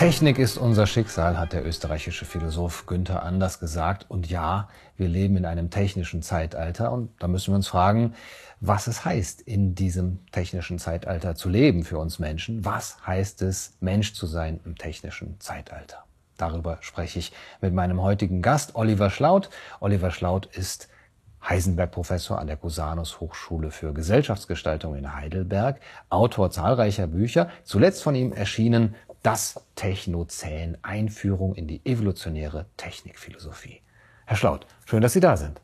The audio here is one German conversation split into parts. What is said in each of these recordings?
Technik ist unser Schicksal, hat der österreichische Philosoph Günther Anders gesagt. Und ja, wir leben in einem technischen Zeitalter. Und da müssen wir uns fragen, was es heißt, in diesem technischen Zeitalter zu leben für uns Menschen. Was heißt es, Mensch zu sein im technischen Zeitalter? Darüber spreche ich mit meinem heutigen Gast, Oliver Schlaut. Oliver Schlaut ist Heisenberg-Professor an der Cusanus Hochschule für Gesellschaftsgestaltung in Heidelberg, Autor zahlreicher Bücher, zuletzt von ihm erschienen das Technozän, Einführung in die evolutionäre Technikphilosophie. Herr Schlaut, schön, dass Sie da sind.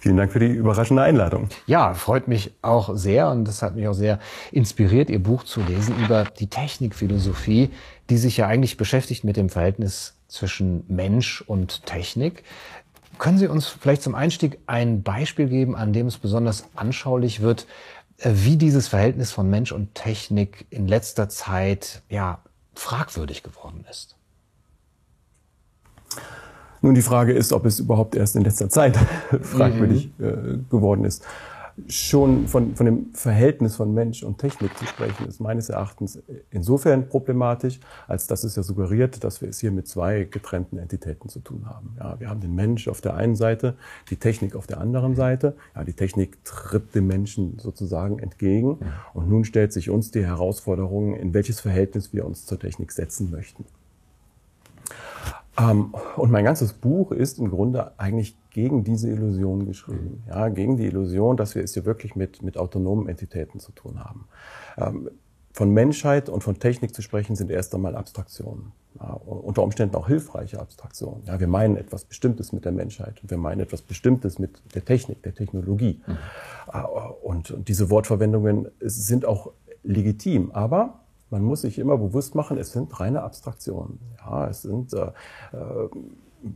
Vielen Dank für die überraschende Einladung. Ja, freut mich auch sehr und das hat mich auch sehr inspiriert, Ihr Buch zu lesen über die Technikphilosophie, die sich ja eigentlich beschäftigt mit dem Verhältnis zwischen Mensch und Technik. Können Sie uns vielleicht zum Einstieg ein Beispiel geben, an dem es besonders anschaulich wird, äh, wie dieses Verhältnis von Mensch und Technik in letzter Zeit ja, fragwürdig geworden ist? Nun, die Frage ist, ob es überhaupt erst in letzter Zeit fragwürdig mhm. äh, geworden ist schon von, von dem Verhältnis von Mensch und Technik zu sprechen, ist meines Erachtens insofern problematisch, als dass es ja suggeriert, dass wir es hier mit zwei getrennten Entitäten zu tun haben. Ja, wir haben den Mensch auf der einen Seite, die Technik auf der anderen Seite. Ja, die Technik tritt dem Menschen sozusagen entgegen. Und nun stellt sich uns die Herausforderung, in welches Verhältnis wir uns zur Technik setzen möchten. Ähm, und mein ganzes Buch ist im Grunde eigentlich gegen diese Illusion geschrieben. Ja, gegen die Illusion, dass wir es hier wirklich mit, mit autonomen Entitäten zu tun haben. Ähm, von Menschheit und von Technik zu sprechen, sind erst einmal Abstraktionen. Ja, unter Umständen auch hilfreiche Abstraktionen. Ja, wir meinen etwas Bestimmtes mit der Menschheit und wir meinen etwas Bestimmtes mit der Technik, der Technologie. Mhm. Äh, und, und diese Wortverwendungen sind auch legitim, aber man muss sich immer bewusst machen, es sind reine Abstraktionen. Ja, es sind äh, äh,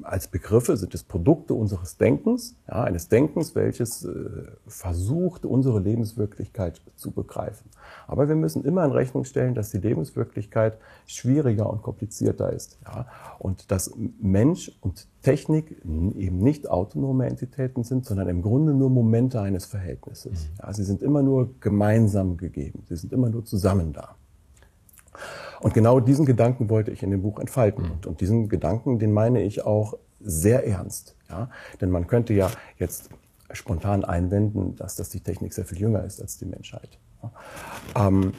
als Begriffe sind es Produkte unseres Denkens, ja, eines Denkens, welches äh, versucht, unsere Lebenswirklichkeit zu begreifen. Aber wir müssen immer in Rechnung stellen, dass die Lebenswirklichkeit schwieriger und komplizierter ist. Ja, und dass Mensch und Technik eben nicht autonome Entitäten sind, sondern im Grunde nur Momente eines Verhältnisses. Mhm. Ja, sie sind immer nur gemeinsam gegeben, sie sind immer nur zusammen da. Und genau diesen Gedanken wollte ich in dem Buch entfalten. Mhm. Und diesen Gedanken, den meine ich auch sehr ernst. Ja? Denn man könnte ja jetzt spontan einwenden, dass das die Technik sehr viel jünger ist als die Menschheit. Ja? Ähm,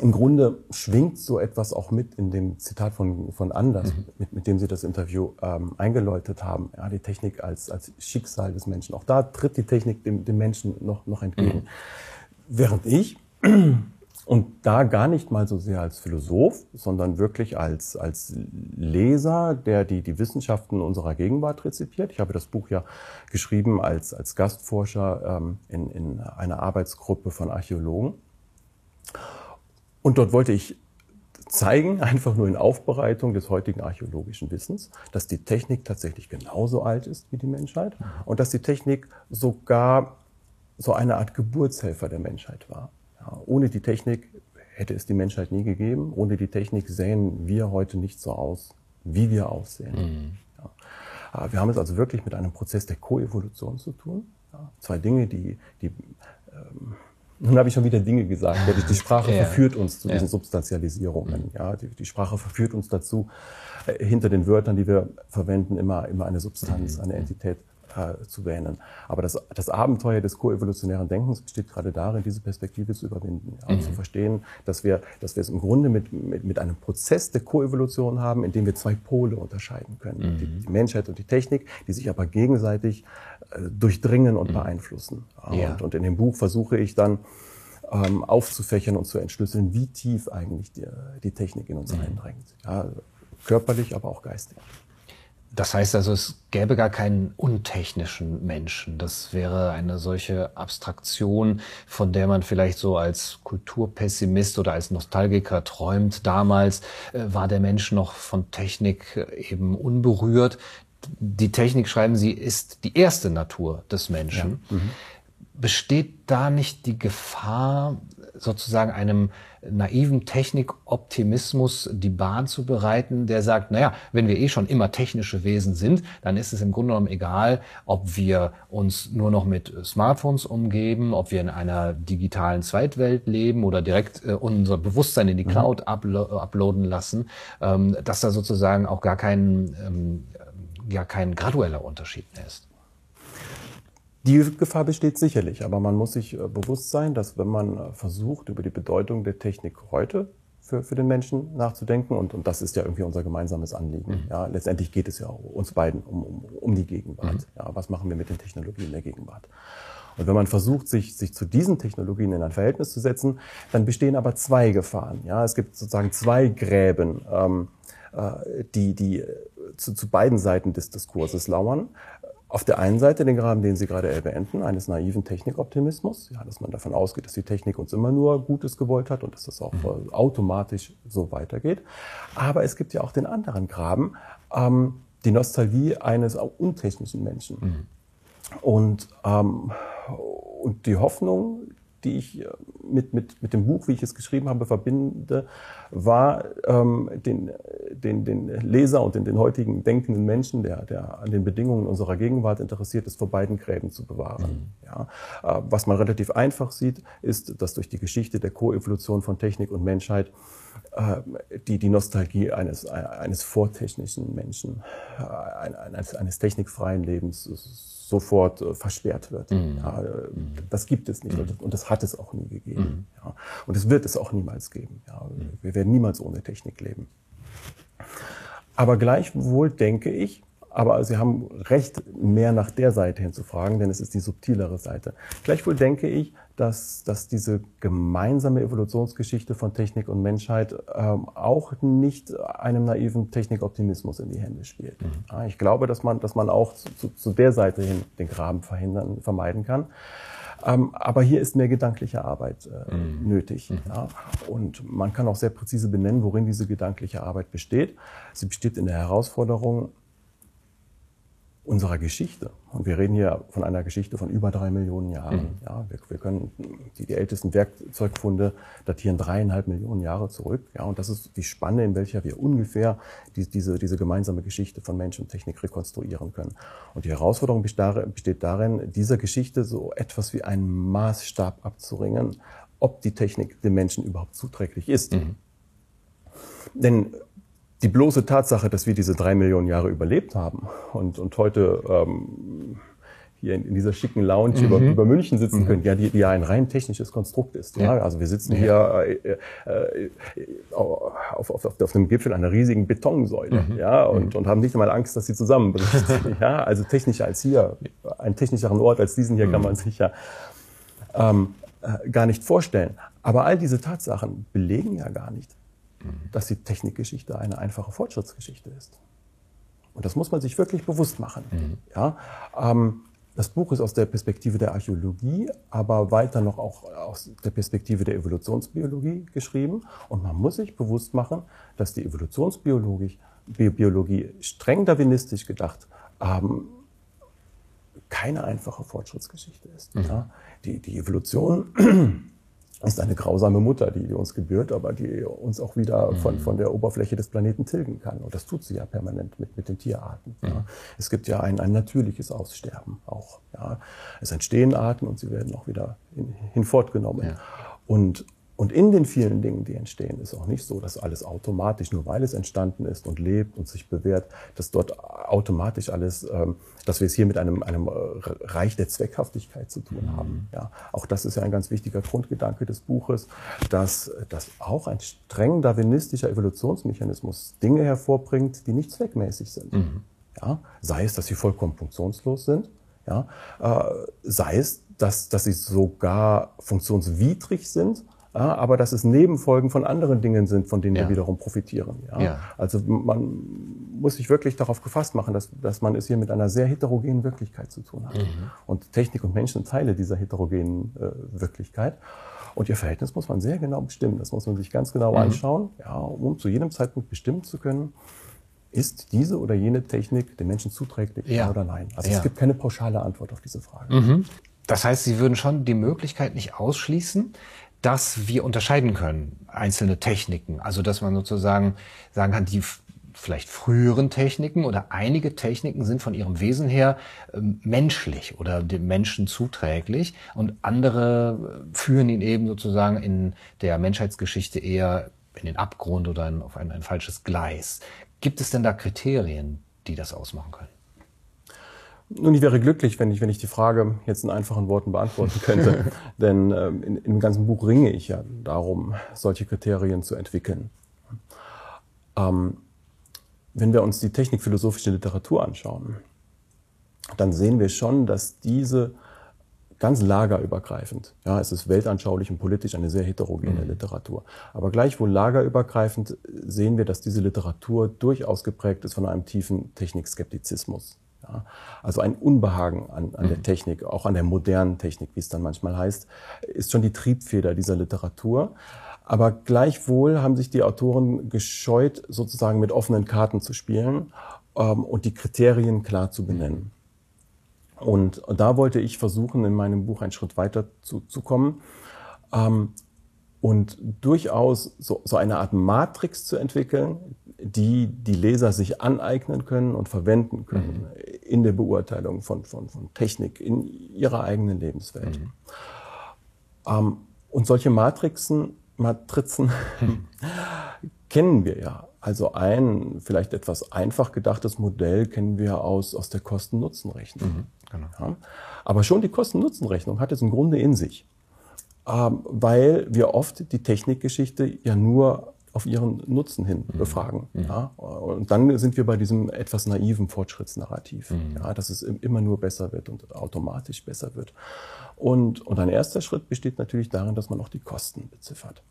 Im Grunde schwingt so etwas auch mit in dem Zitat von, von Anders, mhm. mit, mit dem Sie das Interview ähm, eingeläutet haben. Ja, die Technik als, als Schicksal des Menschen. Auch da tritt die Technik dem, dem Menschen noch, noch entgegen. Mhm. Während ich und da gar nicht mal so sehr als Philosoph, sondern wirklich als, als Leser, der die, die Wissenschaften unserer Gegenwart rezipiert. Ich habe das Buch ja geschrieben als, als Gastforscher ähm, in, in einer Arbeitsgruppe von Archäologen. Und dort wollte ich zeigen, einfach nur in Aufbereitung des heutigen archäologischen Wissens, dass die Technik tatsächlich genauso alt ist wie die Menschheit und dass die Technik sogar so eine Art Geburtshelfer der Menschheit war. Ja, ohne die Technik hätte es die Menschheit nie gegeben. Ohne die Technik sähen wir heute nicht so aus, wie wir aussehen. Mhm. Ja. Äh, wir haben es also wirklich mit einem Prozess der Koevolution zu tun. Ja. Zwei Dinge, die, die ähm, nun habe ich schon wieder Dinge gesagt. Die, die Sprache ja. verführt uns zu diesen Substantialisierungen. Mhm. Ja, die, die, Sprache verführt uns dazu, äh, hinter den Wörtern, die wir verwenden, immer, immer eine Substanz, mhm. eine Entität äh, zu wähnen. Aber das, das Abenteuer des koevolutionären Denkens besteht gerade darin, diese Perspektive zu überwinden ja, mhm. zu verstehen, dass wir, dass wir es im Grunde mit, mit, mit einem Prozess der Koevolution haben, in dem wir zwei Pole unterscheiden können. Mhm. Die, die, Menschheit und die Technik, die sich aber gegenseitig äh, durchdringen und mhm. beeinflussen. Ja. Und, und in dem Buch versuche ich dann, ähm, aufzufächern und zu entschlüsseln, wie tief eigentlich die, die Technik in uns mhm. eindringt. Ja, körperlich, aber auch geistig. Das heißt also, es gäbe gar keinen untechnischen Menschen. Das wäre eine solche Abstraktion, von der man vielleicht so als Kulturpessimist oder als Nostalgiker träumt. Damals äh, war der Mensch noch von Technik äh, eben unberührt. Die Technik, schreiben Sie, ist die erste Natur des Menschen. Ja. Mhm. Besteht da nicht die Gefahr, sozusagen einem naiven Technikoptimismus die Bahn zu bereiten, der sagt, naja, wenn wir eh schon immer technische Wesen sind, dann ist es im Grunde genommen egal, ob wir uns nur noch mit Smartphones umgeben, ob wir in einer digitalen Zweitwelt leben oder direkt äh, unser Bewusstsein in die mhm. Cloud uplo uploaden lassen, ähm, dass da sozusagen auch gar kein, ähm, ja, kein gradueller Unterschied mehr ist. Die Gefahr besteht sicherlich, aber man muss sich äh, bewusst sein, dass wenn man äh, versucht, über die Bedeutung der Technik heute für, für den Menschen nachzudenken, und, und das ist ja irgendwie unser gemeinsames Anliegen. Mhm. Ja, letztendlich geht es ja uns beiden um, um, um die Gegenwart. Mhm. Ja, was machen wir mit den Technologien der Gegenwart? Und wenn man versucht, sich, sich zu diesen Technologien in ein Verhältnis zu setzen, dann bestehen aber zwei Gefahren. Ja, es gibt sozusagen zwei Gräben, ähm, äh, die, die äh, zu, zu beiden Seiten des Diskurses lauern auf der einen Seite den Graben, den Sie gerade beenden, eines naiven Technikoptimismus, ja, dass man davon ausgeht, dass die Technik uns immer nur Gutes gewollt hat und dass das auch mhm. automatisch so weitergeht. Aber es gibt ja auch den anderen Graben, ähm, die Nostalgie eines untechnischen Menschen. Mhm. Und, ähm, und die Hoffnung, die ich äh, mit, mit, mit dem Buch, wie ich es geschrieben habe, verbinde, war ähm, den, den, den Leser und den, den heutigen denkenden Menschen, der, der an den Bedingungen unserer Gegenwart interessiert ist, vor beiden Gräben zu bewahren. Mhm. Ja. Äh, was man relativ einfach sieht, ist, dass durch die Geschichte der Koevolution von Technik und Menschheit äh, die, die Nostalgie eines, eines vortechnischen Menschen, äh, eines, eines technikfreien Lebens sofort äh, versperrt wird. Mhm. Ja, äh, das gibt es nicht mhm. und, das, und, das, hat es auch nie gegeben. Mhm. Ja, und es wird es auch niemals geben. Ja, mhm. wir werden niemals ohne Technik leben. Aber gleichwohl denke ich, aber Sie haben recht, mehr nach der Seite hin zu fragen, denn es ist die subtilere Seite. Gleichwohl denke ich, dass, dass diese gemeinsame Evolutionsgeschichte von Technik und Menschheit ähm, auch nicht einem naiven Technikoptimismus in die Hände spielt. Mhm. Ich glaube, dass man, dass man auch zu, zu, der Seite hin den Graben verhindern, vermeiden kann. Ähm, aber hier ist mehr gedankliche Arbeit äh, mhm. nötig. Mhm. Ja? Und man kann auch sehr präzise benennen, worin diese gedankliche Arbeit besteht. Sie besteht in der Herausforderung, unserer Geschichte. Und wir reden hier von einer Geschichte von über drei Millionen Jahren. Mhm. Ja, wir, wir, können die, die ältesten Werkzeugfunde datieren dreieinhalb Millionen Jahre zurück. Ja, und das ist die Spanne, in welcher wir ungefähr die, diese, diese gemeinsame Geschichte von Mensch und Technik rekonstruieren können. Und die Herausforderung besteht darin, dieser Geschichte so etwas wie einen Maßstab abzuringen, ob die Technik dem Menschen überhaupt zuträglich ist. Mhm. Denn die bloße Tatsache, dass wir diese drei Millionen Jahre überlebt haben und, und heute ähm, hier in, in dieser schicken Lounge mhm. über, über München sitzen mhm. können, ja, die, die ja ein rein technisches Konstrukt ist. Ja? ja. Also wir sitzen ja. hier äh, äh, äh, auf, auf, auf, auf einem Gipfel einer riesigen Betonsäule mhm. ja, und, und haben nicht einmal Angst, dass sie zusammenbricht. ja? Also technischer als hier, einen technischeren Ort als diesen hier kann mhm. man sich ja ähm, äh, gar nicht vorstellen. Aber all diese Tatsachen belegen ja gar nicht, dass die Technikgeschichte eine einfache Fortschrittsgeschichte ist. Und das muss man sich wirklich bewusst machen. Mhm. Ja, ähm, das Buch ist aus der Perspektive der Archäologie, aber weiter noch auch aus der Perspektive der Evolutionsbiologie geschrieben. Und man muss sich bewusst machen, dass die Evolutionsbiologie Biologie streng darwinistisch gedacht ähm, keine einfache Fortschrittsgeschichte ist. Mhm. Ja, die, die Evolution ist eine grausame Mutter, die uns gebührt, aber die uns auch wieder von, mhm. von der Oberfläche des Planeten tilgen kann. Und das tut sie ja permanent mit, mit den Tierarten. Mhm. Ja. Es gibt ja ein, ein natürliches Aussterben auch. Ja. Es entstehen Arten und sie werden auch wieder hin, hinfortgenommen. Ja. Und, und in den vielen Dingen, die entstehen, ist auch nicht so, dass alles automatisch, nur weil es entstanden ist und lebt und sich bewährt, dass dort automatisch alles, ähm, dass wir es hier mit einem, einem äh, Reich der Zweckhaftigkeit zu tun haben. Mhm. Ja, auch das ist ja ein ganz wichtiger Grundgedanke des Buches, dass, dass auch ein streng darwinistischer Evolutionsmechanismus Dinge hervorbringt, die nicht zweckmäßig sind. Mhm. Ja, sei es, dass sie vollkommen funktionslos sind, ja, äh, sei es, dass, dass sie sogar funktionswidrig sind, ja, aber dass es Nebenfolgen von anderen Dingen sind, von denen ja. wir wiederum profitieren. Ja? ja? Also man muss sich wirklich darauf gefasst machen, dass, dass man es hier mit einer sehr heterogenen Wirklichkeit zu tun hat. Mhm. Und Technik und Menschen Teile dieser heterogenen äh, Wirklichkeit. Und ihr Verhältnis muss man sehr genau bestimmen. Das muss man sich ganz genau mhm. anschauen, ja, um zu jedem Zeitpunkt bestimmen zu können, ist diese oder jene Technik den Menschen zuträglich ja. oder nein? Also ja. es gibt keine pauschale Antwort auf diese Frage. Mhm. Das heißt, Sie würden schon die Möglichkeit nicht ausschließen, dass wir unterscheiden können, einzelne Techniken. Also dass man sozusagen sagen kann, die vielleicht früheren Techniken oder einige Techniken sind von ihrem Wesen her äh, menschlich oder dem Menschen zuträglich und andere äh, führen ihn eben sozusagen in der Menschheitsgeschichte eher in den Abgrund oder auf ein, ein falsches Gleis. Gibt es denn da Kriterien, die das ausmachen können? Nun, ich wäre glücklich, wenn ich, wenn ich die Frage jetzt in einfachen Worten beantworten könnte. Denn ähm, in, dem ganzen Buch ringe ich ja darum, solche Kriterien zu entwickeln. Ähm, wenn wir uns die technikphilosophische Literatur anschauen, dann sehen wir schon, dass diese ganz lagerübergreifend, ja, es ist weltanschaulich und politisch eine sehr heterogene mhm. Literatur, aber gleichwohl lagerübergreifend sehen wir, dass diese Literatur durchaus geprägt ist von einem tiefen Technikskeptizismus. Ja. Also ein Unbehagen an, an mhm. der Technik, auch an der modernen Technik, wie es dann manchmal heißt, ist schon die Triebfeder dieser Literatur. Aber gleichwohl haben sich die Autoren gescheut, sozusagen mit offenen Karten zu spielen ähm, und die Kriterien klar zu benennen. Und, und, da wollte ich versuchen, in meinem Buch einen Schritt weiter zu, zu kommen ähm, und durchaus so, so eine Art Matrix zu entwickeln, die die Leser sich aneignen können und verwenden können mhm. In der Beurteilung von, von, von Technik in ihrer eigenen Lebenswelt. Mhm. Ähm, und solche Matrixen Matrizen kennen wir ja. Also ein vielleicht etwas einfach gedachtes Modell kennen wir aus, aus der Kosten-Nutzen-Rechnung. Mhm, genau. ja. Aber schon die Kosten-Nutzen-Rechnung hat es im Grunde in sich, ähm, weil wir oft die Technikgeschichte ja nur auf ihren Nutzen hin mhm. befragen. Mhm. Ja? Und dann sind wir bei diesem etwas naiven Fortschrittsnarrativ, mhm. ja, dass es immer nur besser wird und automatisch besser wird. Und, und ein erster Schritt besteht natürlich darin, dass man auch die Kosten beziffert.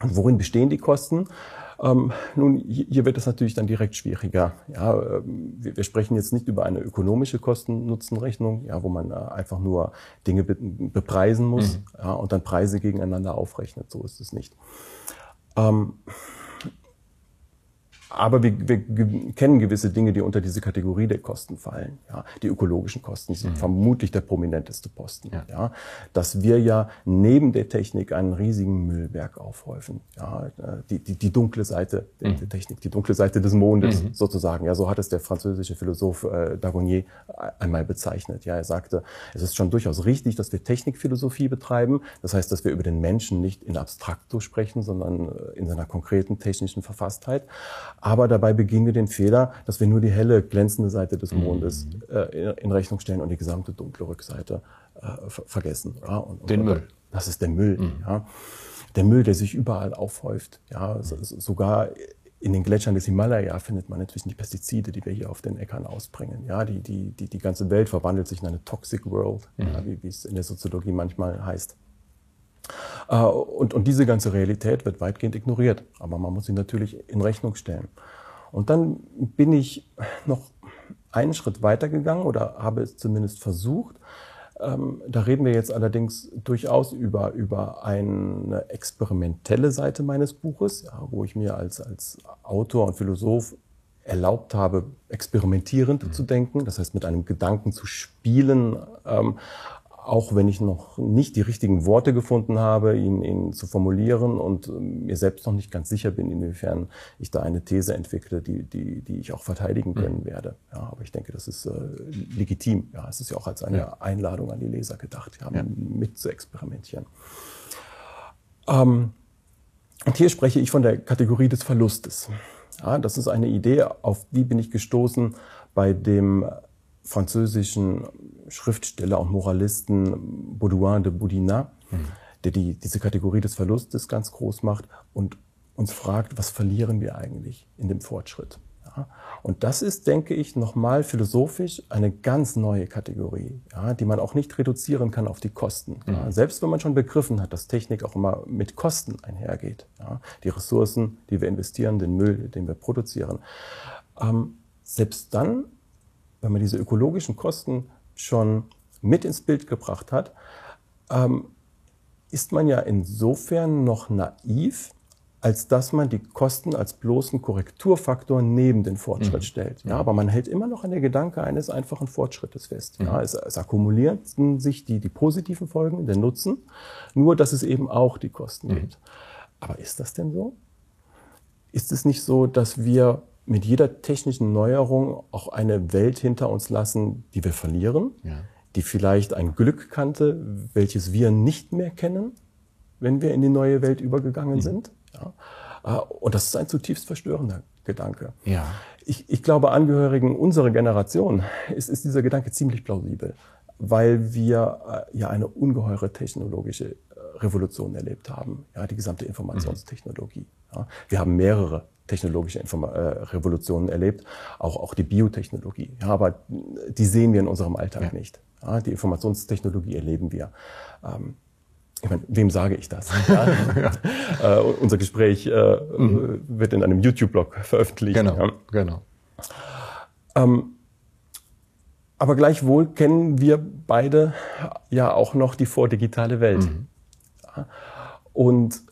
Und worin bestehen die Kosten? Ähm, nun, hier wird es natürlich dann direkt schwieriger. Ja, ähm, wir, wir, sprechen jetzt nicht über eine ökonomische Kosten-Nutzen-Rechnung, ja, wo man äh, einfach nur Dinge be bepreisen muss mhm. ja, und dann Preise gegeneinander aufrechnet. So ist es nicht. Ähm, aber wir, wir kennen gewisse Dinge, die unter diese Kategorie der Kosten fallen. Ja, die ökologischen Kosten sind mhm. vermutlich der prominenteste Posten. Ja. ja. dass wir ja neben der Technik einen riesigen Müllberg aufhäufen. Ja, die, die, die dunkle Seite der, mhm. der Technik, die dunkle Seite des Mondes mhm. sozusagen. Ja, so hat es der französische Philosoph äh, Dagonier einmal bezeichnet. Ja, er sagte, es ist schon durchaus richtig, dass wir Technikphilosophie betreiben. Das heißt, dass wir über den Menschen nicht in Abstrakto sprechen, sondern äh, in seiner konkreten technischen Verfasstheit. Aber dabei begehen wir den Fehler, dass wir nur die helle, glänzende Seite des Mondes mhm. äh, in Rechnung stellen und die gesamte dunkle Rückseite äh, vergessen. Ja? Und, und, den Müll. Das ist der Müll. Mhm. Ja? Der Müll, der sich überall aufhäuft. Ja? Mhm. sogar in den Gletschern des Himalaya findet man inzwischen die Pestizide, die wir hier auf den Äckern ausbringen. Ja, die, die, die, die ganze Welt verwandelt sich in eine Toxic World, mhm. ja, wie, wie es in der Soziologie manchmal heißt. Äh, und, und diese ganze Realität wird weitgehend ignoriert. Aber man muss sie natürlich in Rechnung stellen. Und dann bin ich noch einen Schritt weitergegangen oder habe es zumindest versucht. Ähm, da reden wir jetzt allerdings durchaus über, über eine experimentelle Seite meines Buches, ja, wo ich mir als, als Autor und Philosoph erlaubt habe, experimentierend mhm. zu denken, das heißt mit einem Gedanken zu spielen, ähm, auch wenn ich noch nicht die richtigen Worte gefunden habe, ihn, ihn zu formulieren und ähm, mir selbst noch nicht ganz sicher bin, inwiefern ich da eine These entwickle, die, die, die ich auch verteidigen können mhm. werde. Ja, aber ich denke, das ist äh, legitim. Ja, es ist ja auch als eine ja. Einladung an die Leser gedacht, ja, ja. mit zu experimentieren. Ähm, und hier spreche ich von der Kategorie des Verlustes. Ja, das ist eine Idee, auf die bin ich gestoßen bei dem französischen Schriftsteller und Moralisten Baudouin de Boudinat, mhm. der die, diese Kategorie des Verlustes ganz groß macht und uns fragt, was verlieren wir eigentlich in dem Fortschritt? Ja? Und das ist, denke ich, nochmal philosophisch eine ganz neue Kategorie, ja, die man auch nicht reduzieren kann auf die Kosten. Mhm. Ja? Selbst wenn man schon begriffen hat, dass Technik auch immer mit Kosten einhergeht. Die Ressourcen, die wir investieren, den Müll, den wir produzieren. Ähm, selbst dann wenn man diese ökologischen Kosten schon mit ins Bild gebracht hat, ähm, ist man ja insofern noch naiv, als dass man die Kosten als bloßen Korrekturfaktor neben den Fortschritt mhm. stellt. Ja, aber man hält immer noch an der Gedanke eines einfachen Fortschrittes fest. Ja, mhm. es, es akkumulieren sich die, die positiven Folgen, der Nutzen, nur dass es eben auch die Kosten mhm. gibt. Aber ist das denn so? Ist es nicht so, dass wir mit jeder technischen Neuerung auch eine Welt hinter uns lassen, die wir verlieren, ja. die vielleicht ein Glück kannte, welches wir nicht mehr kennen, wenn wir in die neue Welt übergegangen mhm. sind? Ja. Äh, und das ist ein zutiefst verstörender Gedanke. Ja. Ich, ich glaube, Angehörigen unserer Generation ist, ist dieser Gedanke ziemlich plausibel, weil wir äh, ja eine ungeheure technologische äh, Revolution erlebt haben, ja, die gesamte Informationstechnologie. Ja. Wir haben mehrere technologische Informa äh, Revolutionen erlebt, auch, auch die Biotechnologie. Ja, aber die sehen wir in unserem Alltag ja. nicht. Ja, die Informationstechnologie erleben wir. Ähm, ich meine, wem sage ich das? Äh, unser Gespräch äh, mhm. wird in einem YouTube-Blog veröffentlicht. Genau, genau. Ähm, aber gleichwohl kennen wir beide ja auch noch die vordigitale Welt. Mhm. Und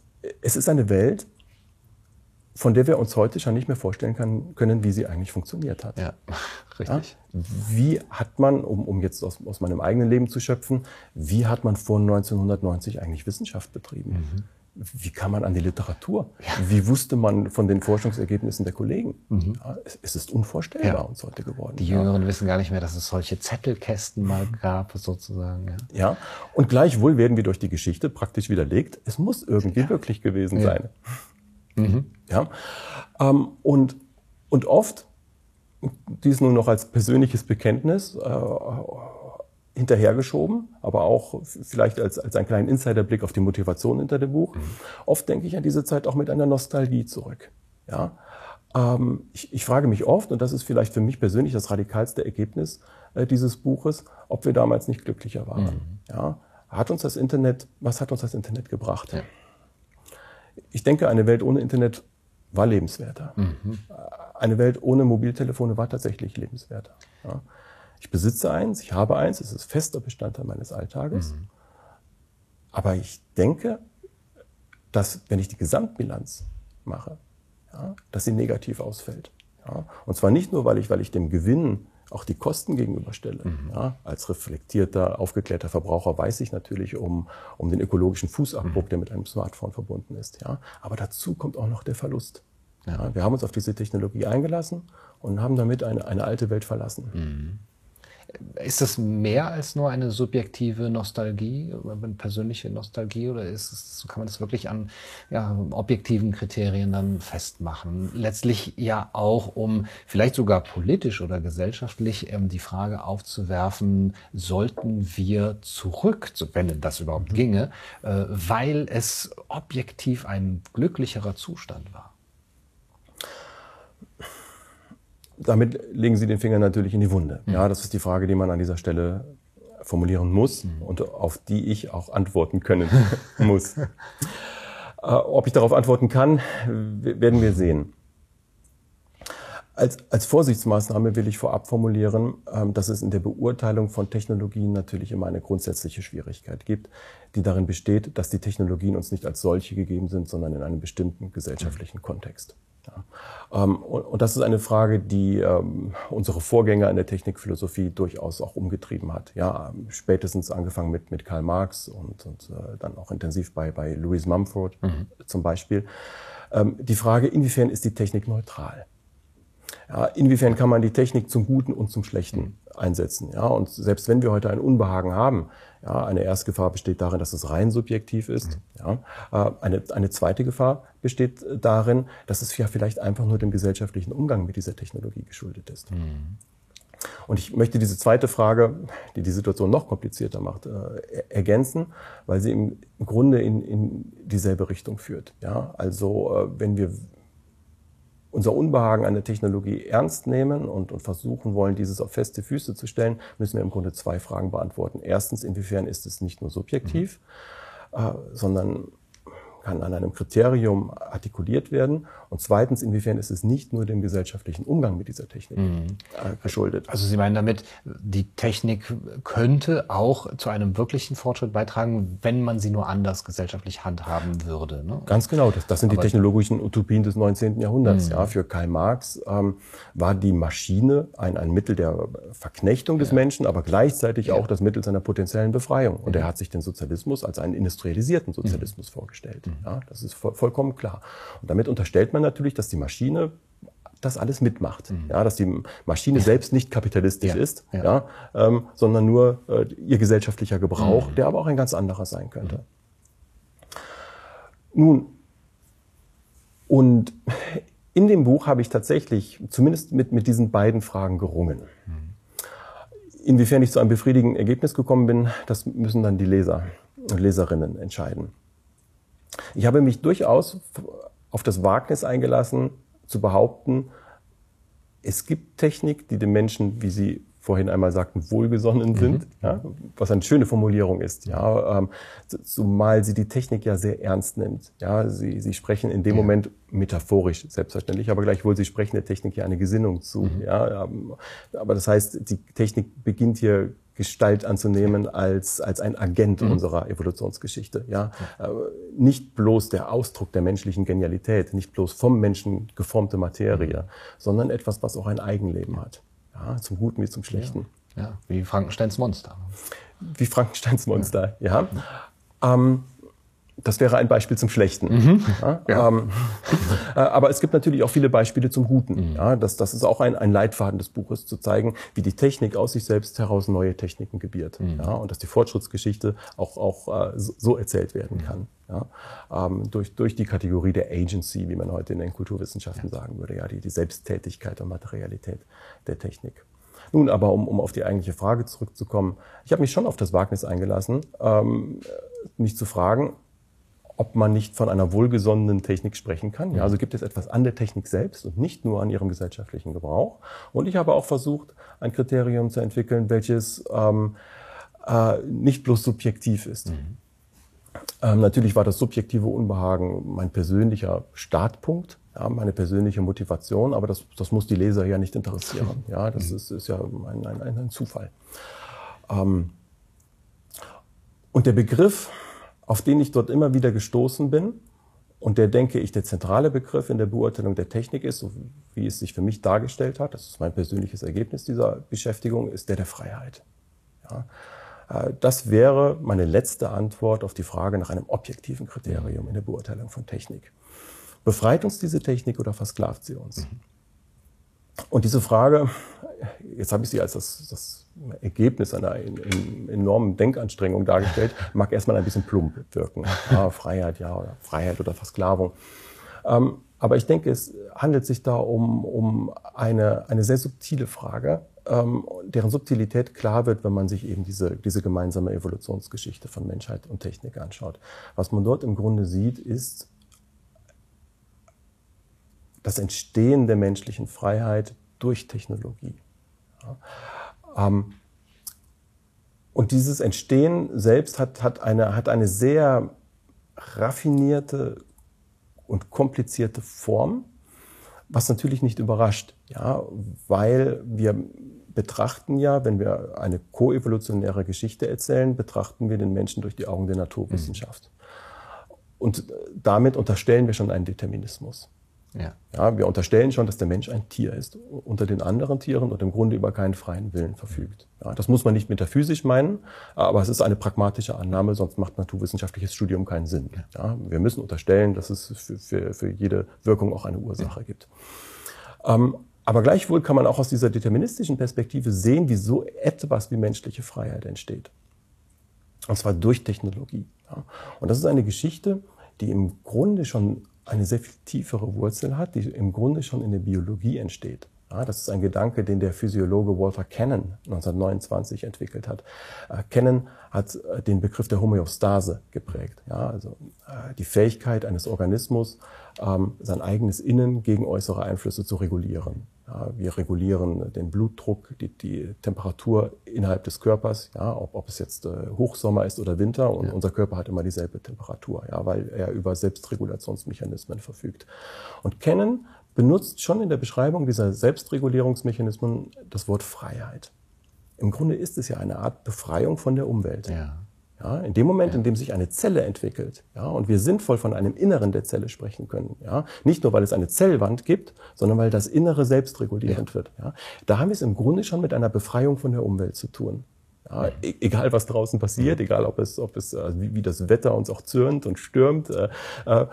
es ist eine Welt, von der wir uns heute schon nicht mehr vorstellen kann, können, wie sie eigentlich funktioniert hat. Ja, richtig. Ja? Wie hat man, um, um jetzt aus, aus meinem eigenen Leben zu schöpfen, wie hat man vor 1990 eigentlich Wissenschaft betrieben? Mhm. Wie kam man an die Literatur? Ja. Wie wusste man von den Forschungsergebnissen der Kollegen? Mhm. Ja, es, es, ist unvorstellbar uns heute geworden. Die Jüngeren wissen gar nicht mehr, dass es solche Zettelkästen mal gab, sozusagen. Ja. und gleichwohl werden wir durch die Geschichte praktisch widerlegt, es muss irgendwie wirklich gewesen sein. Mhm. Ja? Ähm, und, und oft, dies nur noch als persönliches Bekenntnis, äh, hinterhergeschoben, aber auch vielleicht als, als einen kleinen Insiderblick auf die Motivation hinter dem Buch. Mhm. Oft denke ich an diese Zeit auch mit einer Nostalgie zurück. Ja? Ähm, ich, ich frage mich oft, und das ist vielleicht für mich persönlich das radikalste Ergebnis äh, dieses Buches, ob wir damals nicht glücklicher waren. Mhm. Ja? Hat uns das Internet, was hat uns das Internet gebracht? Ja ich denke, eine Welt ohne Internet war lebenswerter. Mhm. Eine Welt ohne Mobiltelefone war tatsächlich lebenswerter. Ja. Ich besitze eins, ich habe eins, es ist fester Bestandteil meines Alltages. Mhm. Aber ich denke, dass wenn ich die Gesamtbilanz mache, ja, dass sie negativ ausfällt. Ja. Und zwar nicht nur, weil ich, weil ich dem Gewinn auch die Kosten gegenüberstelle. Mhm. Ja, als reflektierter, aufgeklärter Verbraucher weiß ich natürlich um, um den ökologischen Fußabdruck, mhm. der mit einem Smartphone verbunden ist. Ja, aber dazu kommt auch noch der Verlust. Ja, wir haben uns auf diese Technologie eingelassen und haben damit eine, eine alte Welt verlassen. Mhm. Ist das mehr als nur eine subjektive Nostalgie, eine persönliche Nostalgie, oder ist es, kann man das wirklich an ja, objektiven Kriterien dann festmachen? Letztlich ja auch, um vielleicht sogar politisch oder gesellschaftlich ähm, die Frage aufzuwerfen, sollten wir zurück, wenn das überhaupt mhm. ginge, äh, weil es objektiv ein glücklicherer Zustand war? Damit legen Sie den Finger natürlich in die Wunde. Mhm. Ja, das ist die Frage, die man an dieser Stelle formulieren muss mhm. und auf die ich auch antworten können muss. äh, ob ich darauf antworten kann, werden wir sehen. Als, als Vorsichtsmaßnahme will ich vorab formulieren, ähm, dass es in der Beurteilung von Technologien natürlich immer eine grundsätzliche Schwierigkeit gibt, die darin besteht, dass die Technologien uns nicht als solche gegeben sind, sondern in einem bestimmten gesellschaftlichen Kontext. Ähm, und das ist eine Frage, die ähm, unsere Vorgänger in der Technikphilosophie durchaus auch umgetrieben hat. Ja, spätestens angefangen mit, mit Karl Marx und, und äh, dann auch intensiv bei, bei Louis Mumford mhm. zum Beispiel. Ähm, die Frage, inwiefern ist die Technik neutral? Ja, inwiefern kann man die Technik zum Guten und zum Schlechten einsetzen? Ja, und selbst wenn wir heute ein Unbehagen haben, ja, eine erste Gefahr besteht darin, dass es rein subjektiv ist. Mhm. Ja, äh, eine, eine zweite Gefahr besteht darin, dass es ja vielleicht einfach nur dem gesellschaftlichen Umgang mit dieser Technologie geschuldet ist. Mhm. Und ich möchte diese zweite Frage, die die Situation noch komplizierter macht, äh, ergänzen, weil sie im Grunde in, in dieselbe Richtung führt. Ja, also äh, wenn wir unser Unbehagen an der Technologie ernst nehmen und, und versuchen wollen, dieses auf feste Füße zu stellen, müssen wir im Grunde zwei Fragen beantworten. Erstens, inwiefern ist es nicht nur subjektiv, mhm. äh, sondern kann an einem Kriterium artikuliert werden? Und zweitens, inwiefern ist es nicht nur dem gesellschaftlichen Umgang mit dieser Technik mhm. Äh, geschuldet? Also Sie meinen damit, die Technik könnte auch zu einem wirklichen Fortschritt beitragen, wenn man sie nur anders gesellschaftlich handhaben würde. Ne? Ganz genau. Das, das sind Aber die technologischen Utopien des 19. Jahrhunderts. Mhm. Ja, für Karl Marx ähm, war die Maschine ein, ein Mittel der Verknechtung des ja. Menschen, aber gleichzeitig ja. auch das Mittel seiner potenziellen Befreiung. Und mhm. er hat sich den Sozialismus als einen industrialisierten Sozialismus mhm. vorgestellt. Mhm. Ja, das ist voll, vollkommen klar. Und damit unterstellt man natürlich, dass die Maschine das alles mitmacht. Mhm. Ja, dass die Maschine ja. selbst nicht kapitalistisch ja. ist, ja. ja ähm, sondern nur äh, ihr gesellschaftlicher Gebrauch, mhm. der aber auch ein ganz anderer sein könnte. Mhm. Nun, und in dem Buch habe ich tatsächlich zumindest mit, mit diesen beiden Fragen gerungen. Mhm. Inwiefern ich zu einem befriedigenden Ergebnis gekommen bin, das müssen dann die Leser und Leserinnen entscheiden. Ich habe mich durchaus auf das Wagnis eingelassen, zu behaupten, es gibt Technik, die den Menschen, wie Sie vorhin einmal sagten, wohlgesonnen mhm. sind, ja, was eine schöne Formulierung ist, ja, ähm, zumal sie die Technik ja sehr ernst nimmt. Ja, sie, sie sprechen in dem ja. Moment metaphorisch, selbstverständlich, aber gleichwohl, sie sprechen der Technik ja eine Gesinnung zu. Mhm. Ja, ähm, aber das heißt, die Technik beginnt hier Gestalt anzunehmen als, als ein Agent mhm. unserer Evolutionsgeschichte. Ja? ja. Äh, nicht bloß der Ausdruck der menschlichen Genialität, nicht bloß vom Menschen geformte Materie, mhm. sondern etwas, was auch ein Eigenleben hat. Ja? Zum Guten wie zum Schlechten. Ja, ja. wie Frankensteins Monster. Wie Frankensteins Monster, ja. ja. Ähm, das wäre ein Beispiel zum Schlechten. Mhm. Ja. Ähm, äh, aber es gibt natürlich auch viele Beispiele zum Guten. Mhm. Ja, das, das ist auch ein, ein Leitfaden des Buches, zu zeigen, wie die Technik aus sich selbst heraus neue Techniken gebiert. Mhm. Ja, und dass die Fortschrittsgeschichte auch, auch äh, so erzählt werden kann. Ja, ähm, durch, durch die Kategorie der Agency, wie man heute in den Kulturwissenschaften sagen würde, ja, die, die Selbsttätigkeit und Materialität der Technik. Nun aber, um, um auf die eigentliche Frage zurückzukommen, ich habe mich schon auf das Wagnis eingelassen, ähm, mich zu fragen, ob man nicht von einer wohlgesonnenen Technik sprechen kann. Ja, also gibt es etwas an der Technik selbst und nicht nur an ihrem gesellschaftlichen Gebrauch. Und ich habe auch versucht, ein Kriterium zu entwickeln, welches ähm, äh, nicht bloß subjektiv ist. Mhm. Ähm, natürlich war das subjektive Unbehagen mein persönlicher Startpunkt, ja, meine persönliche Motivation, aber das, das muss die Leser ja nicht interessieren. Ja, das ist, ist ja ein, ein, ein Zufall. Ähm, und der Begriff auf den ich dort immer wieder gestoßen bin und der, denke ich, der zentrale Begriff in der Beurteilung der Technik ist, so wie es sich für mich dargestellt hat, das ist mein persönliches Ergebnis dieser Beschäftigung, ist der der Freiheit. Ja. Äh, das wäre meine letzte Antwort auf die Frage nach einem objektiven Kriterium in der Beurteilung von Technik. Befreit uns diese Technik oder versklavt sie uns? Mhm. Und diese Frage, jetzt habe ich sie als das, das Ergebnis einer enormen Denkanstrengung dargestellt, mag erstmal ein bisschen plump wirken. Ja, Freiheit, ja, oder Freiheit oder Versklavung. Ähm, aber ich denke, es handelt sich da um, um eine, eine sehr subtile Frage, ähm, deren Subtilität klar wird, wenn man sich eben diese, diese gemeinsame Evolutionsgeschichte von Menschheit und Technik anschaut. Was man dort im Grunde sieht, ist das Entstehen der menschlichen Freiheit durch Technologie. Ja. Ähm, und dieses Entstehen selbst hat, hat, eine, hat eine sehr raffinierte und komplizierte Form, was natürlich nicht überrascht, ja, weil wir betrachten ja, wenn wir eine koevolutionäre Geschichte erzählen, betrachten wir den Menschen durch die Augen der Naturwissenschaft. Mhm. Und damit unterstellen wir schon einen Determinismus. Ja. ja. wir unterstellen schon, dass der Mensch ein Tier ist, unter den anderen Tieren und im Grunde über keinen freien Willen verfügt. Ja, das muss man nicht metaphysisch meinen, aber es ist eine pragmatische Annahme, sonst macht naturwissenschaftliches Studium keinen Sinn. Ja, wir müssen unterstellen, dass es für, für, für jede Wirkung auch eine Ursache gibt. Ähm, aber gleichwohl kann man auch aus dieser deterministischen Perspektive sehen, wie so etwas wie menschliche Freiheit entsteht. Und zwar durch Technologie. Und das ist eine Geschichte, die im Grunde schon eine sehr viel tiefere Wurzel hat, die im Grunde schon in der Biologie entsteht. Das ist ein Gedanke, den der Physiologe Walter Cannon 1929 entwickelt hat. Äh, Cannon hat äh, den Begriff der Homöostase geprägt. Also äh, die Fähigkeit eines Organismus, ähm, sein eigenes Innen gegen äußere Einflüsse zu regulieren. Ja, wir regulieren den Blutdruck, die, die, Temperatur innerhalb des Körpers, ja, ob, ob es jetzt äh, Hochsommer ist oder Winter. Und ja. unser Körper hat immer dieselbe Temperatur, ja, weil er über Selbstregulationsmechanismen verfügt. Und Kennen benutzt schon in der Beschreibung dieser Selbstregulierungsmechanismen das Wort Freiheit. Im Grunde ist es ja eine Art Befreiung von der Umwelt. Ja. Ja, in dem Moment, in dem sich eine Zelle entwickelt, ja, und wir sinnvoll von einem Inneren der Zelle sprechen können, ja, nicht nur weil es eine Zellwand gibt, sondern weil das Innere selbstregulierend ja. wird, ja, da haben wir es im Grunde schon mit einer Befreiung von der Umwelt zu tun. Ja, e egal was draußen passiert, egal ob es, ob es äh, wie, wie, das Wetter uns auch zürnt und stürmt, äh, äh,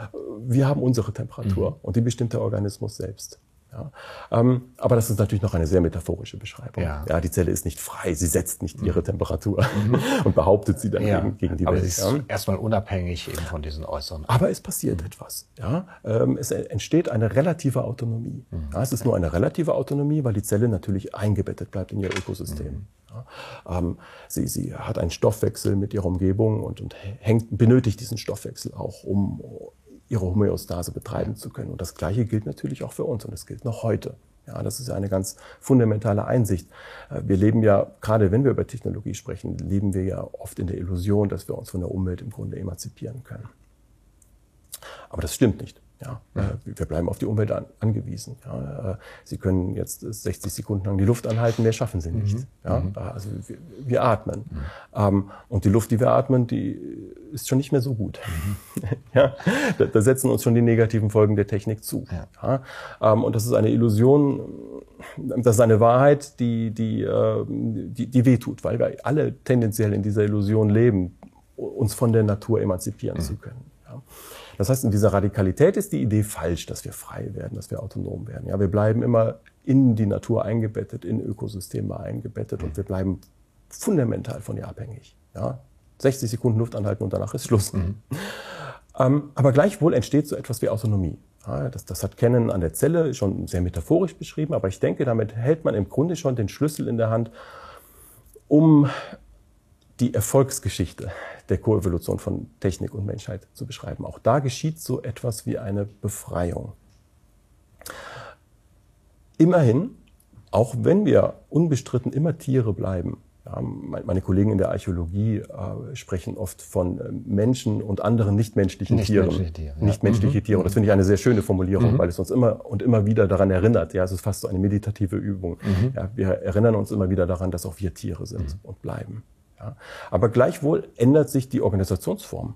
wir haben unsere Temperatur mhm. und die bestimmt der Organismus selbst. Ja. Ähm, aber das ist natürlich noch eine sehr metaphorische Beschreibung. Ja. ja, die Zelle ist nicht frei, sie setzt nicht ihre mhm. Temperatur mhm. und behauptet sie dann ja. gegen, gegen, die aber Welt. Aber sie ist erstmal unabhängig eben von diesen äußeren. Aber es passiert mhm. etwas. Ja, ähm, es entsteht eine relative Autonomie. Mhm. Es ist nur eine relative Autonomie, weil die Zelle natürlich eingebettet bleibt in ihr Ökosystem. Mhm. Ähm, sie, sie hat einen Stoffwechsel mit ihrer Umgebung und, und hängt, benötigt diesen Stoffwechsel auch, um ihre Homöostase betreiben zu können. Und das Gleiche gilt natürlich auch für uns und es gilt noch heute. Ja, das ist eine ganz fundamentale Einsicht. Äh, wir leben ja, gerade wenn wir über Technologie sprechen, leben wir ja oft in der Illusion, dass wir uns von der Umwelt im Grunde emanzipieren können. Aber das stimmt nicht. Ja, äh, wir bleiben auf die Umwelt an, angewiesen. Ja, äh, Sie können jetzt 60 Sekunden lang die Luft anhalten, mehr schaffen Sie nicht. Mhm. Ja, mhm. also wir, wir atmen. Mhm. Ähm, und die Luft, die wir atmen, die ist schon nicht mehr so gut. Mhm. ja, da, da, setzen uns schon die negativen Folgen der Technik zu. Ja. ja ähm, und das ist eine Illusion, das ist eine Wahrheit, die, die, äh, die, die wehtut, weil wir alle tendenziell in dieser Illusion leben, uns von der Natur emanzipieren zu können. Ja. Das heißt, in dieser Radikalität ist die Idee falsch, dass wir frei werden, dass wir autonom werden. Ja, wir bleiben immer in die Natur eingebettet, in Ökosysteme eingebettet und wir bleiben fundamental von ihr abhängig. Ja, 60 Sekunden Luft anhalten und danach ist Schluss. Mhm. Ähm, aber gleichwohl entsteht so etwas wie Autonomie. Ja, das, das hat Kennen an der Zelle schon sehr metaphorisch beschrieben, aber ich denke, damit hält man im Grunde schon den Schlüssel in der Hand, um die Erfolgsgeschichte der Koevolution von Technik und Menschheit zu beschreiben. Auch da geschieht so etwas wie eine Befreiung. Immerhin, auch wenn wir unbestritten immer Tiere bleiben, ja, meine Kollegen in der Archäologie äh, sprechen oft von äh, Menschen und anderen nichtmenschlichen nicht Tieren. Menschliche Tiere, ja. Nichtmenschliche mhm. Tiere. Und das finde ich eine sehr schöne Formulierung, mhm. weil es uns immer und immer wieder daran erinnert. Ja, es ist fast so eine meditative Übung. Mhm. Ja, wir erinnern uns immer wieder daran, dass auch wir Tiere sind mhm. und bleiben. Ja? Aber gleichwohl ändert sich die Organisationsform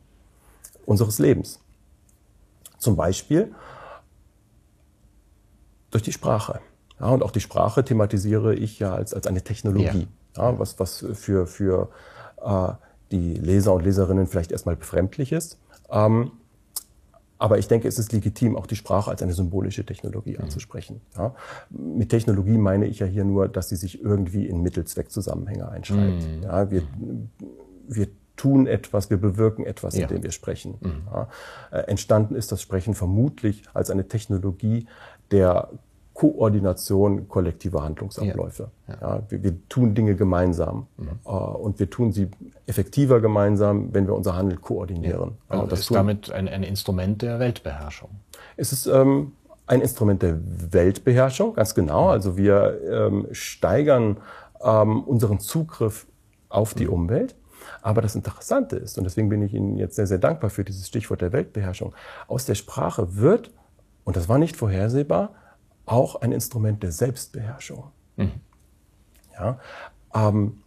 unseres Lebens. Zum Beispiel durch die Sprache. Ja, und auch die Sprache thematisiere ich ja als, als eine Technologie, ja. ja was, was für, für äh, die Leser und Leserinnen vielleicht erstmal befremdlich ist. Ähm, aber ich denke, es ist legitim, auch die Sprache als eine symbolische Technologie mhm. anzusprechen. Ja? Mit Technologie meine ich ja hier nur, dass sie sich irgendwie in Mittelzweckzusammenhänge einschreibt. Mhm. Ja, wir, wir tun etwas, wir bewirken etwas, ja. indem wir sprechen. Mhm. Ja? Äh, entstanden ist das Sprechen vermutlich als eine Technologie der Koordination kollektiver Handlungsabläufe. Ja, ja. wir, wir, tun Dinge gemeinsam mhm. äh, und wir tun sie effektiver gemeinsam, wenn wir unser Handeln koordinieren. Ja. Also das ist damit ein, ein, Instrument der Weltbeherrschung. Es ist ähm, ein Instrument der Weltbeherrschung, ganz genau. Mhm. Also wir ähm, steigern ähm, unseren Zugriff auf die mhm. Umwelt. Aber das Interessante ist, und deswegen bin ich Ihnen jetzt sehr, sehr dankbar für dieses Stichwort der Weltbeherrschung, aus der Sprache wird, und das war nicht vorhersehbar, auch ein Instrument der Selbstbeherrschung. Mhm. Ja, ähm,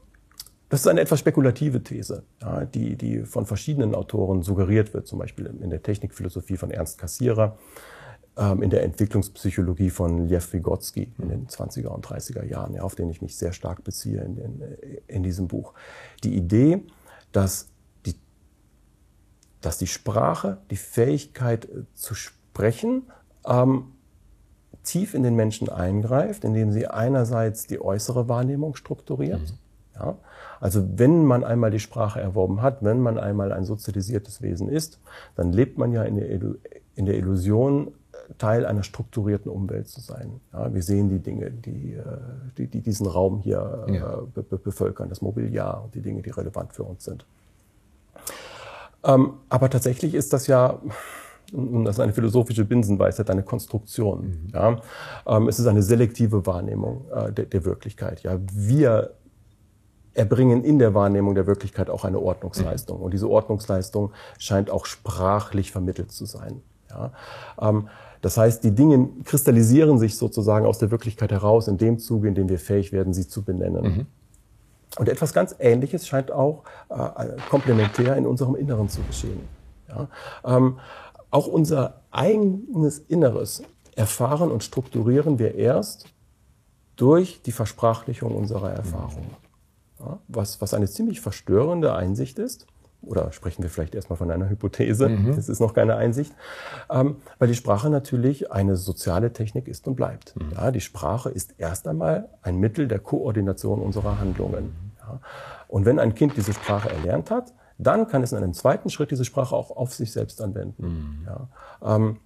das ist eine etwas spekulative These, ja, die, die von verschiedenen Autoren suggeriert wird, zum Beispiel in der Technikphilosophie von Ernst Cassirer, ähm, in der Entwicklungspsychologie von Lev Vygotsky in den 20er und 30er Jahren, ja, auf den ich mich sehr stark beziehe in, in, in diesem Buch. Die Idee, dass die, dass die Sprache, die Fähigkeit äh, zu sprechen, ähm, tief in den Menschen eingreift, indem sie einerseits die äußere Wahrnehmung strukturiert. Mhm. Ja, also wenn man einmal die Sprache erworben hat, wenn man einmal ein sozialisiertes Wesen ist, dann lebt man ja in der, in der Illusion, Teil einer strukturierten Umwelt zu sein. Ja, wir sehen die Dinge, die, äh, die, die diesen Raum hier äh, ja. be bevölkern, das Mobiliar und die Dinge, die relevant für uns sind. Ähm, aber tatsächlich ist das ja Und das ist eine philosophische Binsenweisheit, eine Konstruktion. Mhm. Ja? Ähm, es ist eine selektive Wahrnehmung äh, der, der Wirklichkeit. Ja? Wir erbringen in der Wahrnehmung der Wirklichkeit auch eine Ordnungsleistung. Mhm. Und diese Ordnungsleistung scheint auch sprachlich vermittelt zu sein. Ja? Ähm, das heißt, die Dinge kristallisieren sich sozusagen aus der Wirklichkeit heraus in dem Zuge, in dem wir fähig werden, sie zu benennen. Mhm. Und etwas ganz Ähnliches scheint auch äh, komplementär in unserem Inneren zu geschehen. Ja? Ähm, auch unser eigenes Inneres erfahren und strukturieren wir erst durch die Versprachlichung unserer Erfahrungen. Ja? Was, was eine ziemlich verstörende Einsicht ist oder sprechen wir vielleicht erstmal von einer Hypothese, mhm. das ist noch keine Einsicht, ähm, weil die Sprache natürlich eine soziale Technik ist und bleibt. Mhm. Ja, die Sprache ist erst einmal ein Mittel der Koordination unserer Handlungen. Ja. Und wenn ein Kind diese Sprache erlernt hat, dann kann es in einem zweiten Schritt diese Sprache auch auf sich selbst anwenden. Mhm. Ja. Ähm,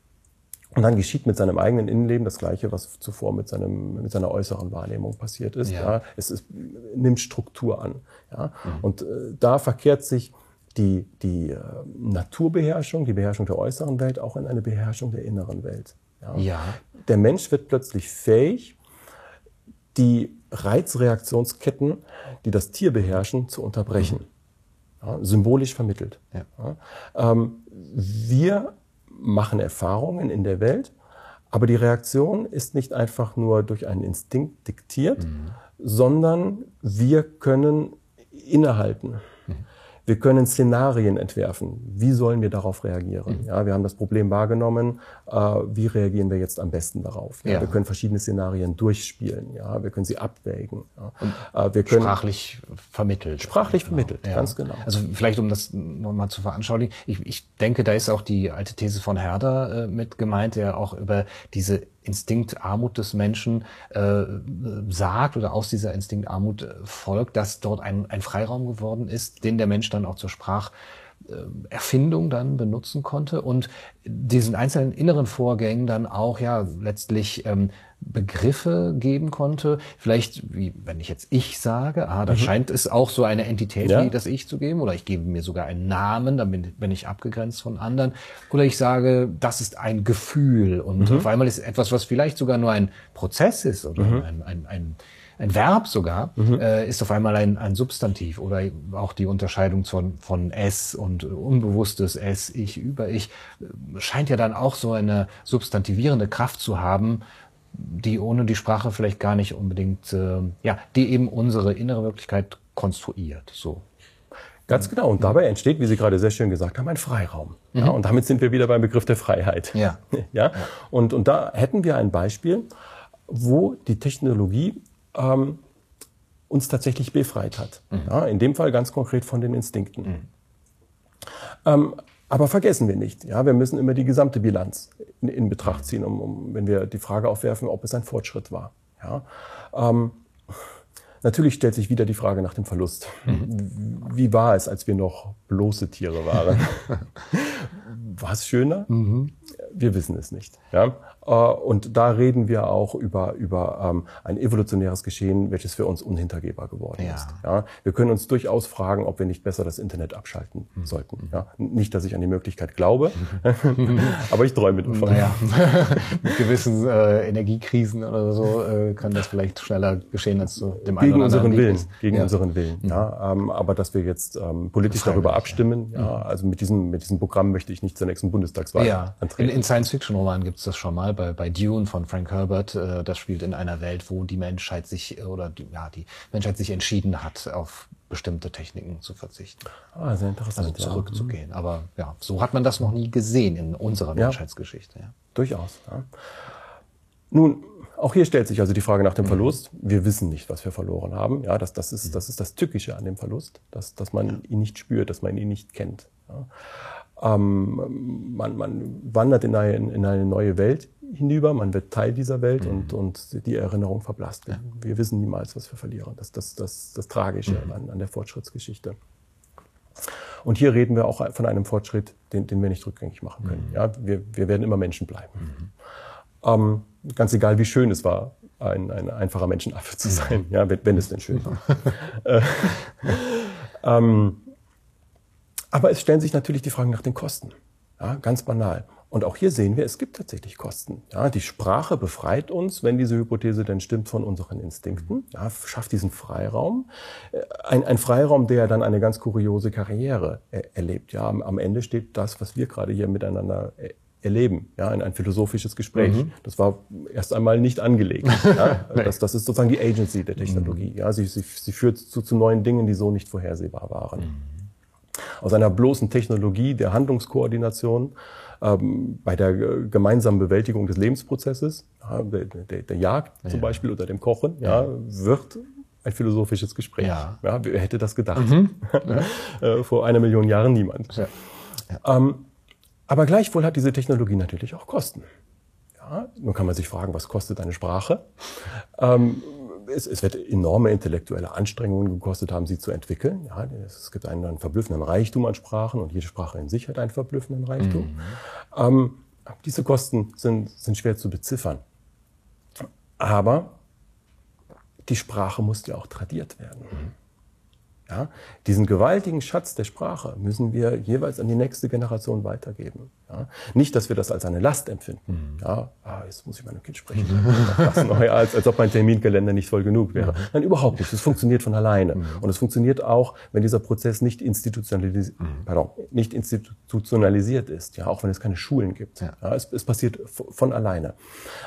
und dann geschieht mit seinem eigenen Innenleben das Gleiche, was zuvor mit, seinem, mit seiner äußeren Wahrnehmung passiert ist. Ja. ja. Es ist, nimmt Struktur an. Ja. Mhm. Und äh, da verkehrt sich die, die äh, Naturbeherrschung, die Beherrschung der äußeren Welt auch in eine Beherrschung der inneren Welt. Ja. ja. Der Mensch wird plötzlich fähig, die Reizreaktionsketten, die das Tier beherrschen, zu unterbrechen. Ja, symbolisch vermittelt. Ja. Ähm, wir machen Erfahrungen in der Welt, aber die Reaktion ist nicht einfach nur durch einen Instinkt diktiert, mhm. sondern wir können innehalten. Wir können Szenarien entwerfen. Wie sollen wir darauf reagieren? Mhm. Ja, wir haben das Problem wahrgenommen. Äh, wie reagieren wir jetzt am besten darauf? Ja, ja. Wir können verschiedene Szenarien durchspielen. Ja, wir können sie abwägen. Ja. Äh, wir können sprachlich vermittelt. Sprachlich genau. vermittelt, ja. ganz genau. Also vielleicht, um das nochmal zu veranschaulichen. Ich, ich denke, da ist auch die alte These von Herder äh, mit gemeint, der auch über diese Instinktarmut des Menschen äh, sagt oder aus dieser Instinktarmut äh, folgt, dass dort ein, ein Freiraum geworden ist, den der Mensch dann auch zur Spracherfindung dann benutzen konnte und diesen einzelnen inneren Vorgängen dann auch ja letztlich ähm, Begriffe geben konnte. Vielleicht, wie wenn ich jetzt ich sage, ah, da mhm. scheint es auch so eine Entität ja. wie das Ich zu geben, oder ich gebe mir sogar einen Namen, dann bin, bin ich abgegrenzt von anderen. Oder ich sage, das ist ein Gefühl. Und mhm. auf einmal ist etwas, was vielleicht sogar nur ein Prozess ist oder mhm. ein, ein, ein ein Verb sogar, mhm. äh, ist auf einmal ein, ein Substantiv oder auch die Unterscheidung von, von S und unbewusstes S, ich, über ich, äh, scheint ja dann auch so eine substantivierende Kraft zu haben, die ohne die Sprache vielleicht gar nicht unbedingt, äh, ja, die eben unsere innere Wirklichkeit konstruiert. So. Ganz genau. Und dabei entsteht, wie Sie gerade sehr schön gesagt haben, ein Freiraum. Mhm. Ja, und damit sind wir wieder beim Begriff der Freiheit. Ja. ja? Und, und da hätten wir ein Beispiel, wo die Technologie ähm, uns tatsächlich befreit hat. Mhm. Ja, in dem Fall ganz konkret von den Instinkten. Mhm. Ähm, aber vergessen wir nicht, ja, wir müssen immer die gesamte Bilanz in, in Betracht ziehen, um, um, wenn wir die Frage aufwerfen, ob es ein Fortschritt war. Ja. Ähm, natürlich stellt sich wieder die Frage nach dem Verlust. Mhm. Wie war es, als wir noch bloße Tiere waren? war es schöner? Mhm. Wir wissen es nicht. Ja? Äh, und da reden wir auch über, über ähm, ein evolutionäres Geschehen, welches für uns unhintergehbar geworden ja. ist. Ja? Wir können uns durchaus fragen, ob wir nicht besser das Internet abschalten mhm. sollten. Ja? Nicht, dass ich an die Möglichkeit glaube, aber ich träume davon. Naja, mit gewissen äh, Energiekrisen oder so äh, kann das vielleicht schneller geschehen als zu dem gegen unseren Willen, Gegen unseren Willen. Ja? Ähm, aber dass wir jetzt ähm, politisch darüber abstimmen, ja. ja, also mit diesem, mit diesem Programm möchte ich nicht zur nächsten Bundestagswahl ja. antreten. In, in Science-Fiction-Romanen gibt es das schon mal bei, bei Dune von Frank Herbert. Äh, das spielt in einer Welt, wo die Menschheit sich oder die, ja, die Menschheit sich entschieden hat, auf bestimmte Techniken zu verzichten. Ah, sehr interessant. Also zurückzugehen. Ja. Aber ja, so hat man das noch nie gesehen in unserer ja. Menschheitsgeschichte. Ja. Durchaus. Ja. Nun, auch hier stellt sich also die Frage nach dem mhm. Verlust. Wir wissen nicht, was wir verloren haben. Ja, das, das, ist, mhm. das ist das Tückische an dem Verlust, dass, dass man ihn nicht spürt, dass man ihn nicht kennt. Ja. Ähm, man, man wandert in eine, in eine neue Welt hinüber, man wird Teil dieser Welt mhm. und, und die Erinnerung verblasst. Ja. Wir wissen niemals, was wir verlieren. Das ist das, das, das Tragische mhm. an, an der Fortschrittsgeschichte. Und hier reden wir auch von einem Fortschritt, den, den wir nicht rückgängig machen können. Mhm. Ja, wir, wir werden immer Menschen bleiben. Mhm. Ähm, ganz egal, wie schön es war, ein, ein einfacher Menschenaffe zu sein, ja, wenn, wenn es denn schön war. Äh, ähm, aber es stellen sich natürlich die Fragen nach den Kosten. Ja, ganz banal. Und auch hier sehen wir, es gibt tatsächlich Kosten. Ja, die Sprache befreit uns, wenn diese Hypothese denn stimmt, von unseren Instinkten. Ja, schafft diesen Freiraum. Äh, ein, ein Freiraum, der dann eine ganz kuriose Karriere er, erlebt. Ja, am, Ende steht das, was wir gerade hier miteinander äh, erleben, ja, in ein philosophisches Gespräch. Mhm. Das war erst einmal nicht angelegt. Ja. das, das ist sozusagen die Agency der Technologie. Mhm. Ja, sie, sie, sie führt zu, zu neuen Dingen, die so nicht vorhersehbar waren. Mhm. Aus einer bloßen Technologie der Handlungskoordination ähm, bei der gemeinsamen Bewältigung des Lebensprozesses, ja, der, der, der, Jagd zum ja. Beispiel oder dem Kochen, ja, wird ein philosophisches Gespräch. Ja. Wer hätte das gedacht? Mhm. Äh, vor einer Million Jahren niemand. Ähm, aber gleichwohl hat diese Technologie natürlich auch Kosten. Nun kann man sich fragen, was kostet eine Sprache? Ähm, es, es, wird enorme intellektuelle Anstrengungen gekostet haben, sie zu entwickeln. Ja, es gibt einen, einen verblüffenden Reichtum an Sprachen und jede Sprache in sich hat einen verblüffenden Reichtum. Mhm. Ähm, diese Kosten sind, sind schwer zu beziffern. Aber die Sprache muss ja auch tradiert werden. Mhm. Ja, diesen gewaltigen Schatz der Sprache müssen wir jeweils an die nächste Generation weitergeben. Ja, nicht, dass wir das als eine Last empfinden. Mhm. Ja, ah, jetzt muss ich meinem Kind sprechen. Mhm. als, als ob mein Terminkalender nicht voll genug wäre. Mhm. Nein, überhaupt nicht. Es funktioniert von alleine. Mhm. Und es funktioniert auch, wenn dieser Prozess nicht, institutionalis mhm. pardon, nicht institutionalisiert ist. Ja, auch wenn es keine Schulen gibt. Ja. ja es, es passiert von alleine.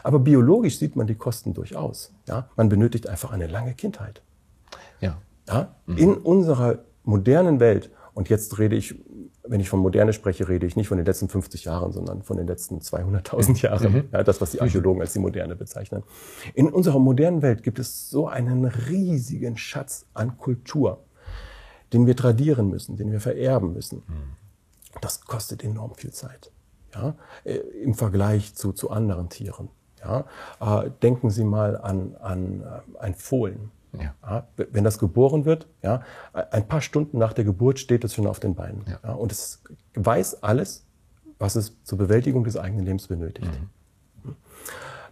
Aber biologisch sieht man die Kosten durchaus. Ja, man benötigt einfach eine lange Kindheit. Ja. Ja? Mhm. In unserer modernen Welt, und jetzt rede ich, wenn ich von Moderne spreche, rede ich nicht von den letzten 50 Jahren, sondern von den letzten 200.000 Jahren. Mhm. Ja, das, was die Archäologen als die Moderne bezeichnen. In unserer modernen Welt gibt es so einen riesigen Schatz an Kultur, den wir tradieren müssen, den wir vererben müssen. Mhm. Das kostet enorm viel Zeit. Ja, äh, im Vergleich zu, zu anderen Tieren. Ja, äh, denken Sie mal an, an äh, ein Fohlen. Ja. Ja, wenn das geboren wird, ja, ein paar Stunden nach der Geburt steht es schon auf den Beinen. Ja. und es weiß alles, was es zur Bewältigung des eigenen Lebens benötigt. Mhm.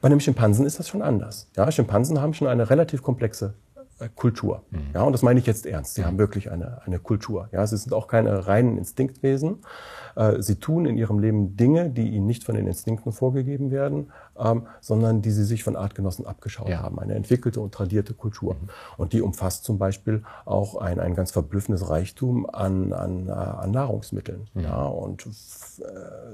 Bei einem Schimpansen ist das schon anders. Ja, Schimpansen haben schon eine relativ komplexe Kultur. Mhm. Ja, und das meine ich jetzt ernst. Sie mhm. haben wirklich eine, eine Kultur. Ja, sie sind auch keine reinen Instinktwesen. Äh, sie tun in ihrem Leben Dinge, die ihnen nicht von den Instinkten vorgegeben werden, ähm, sondern die sie sich von Artgenossen abgeschaut ja. haben. Eine entwickelte und tradierte Kultur. Mhm. Und die umfasst zum Beispiel auch ein, ein ganz verblüffendes Reichtum an, an, äh, an Nahrungsmitteln. Mhm. Ja, und äh,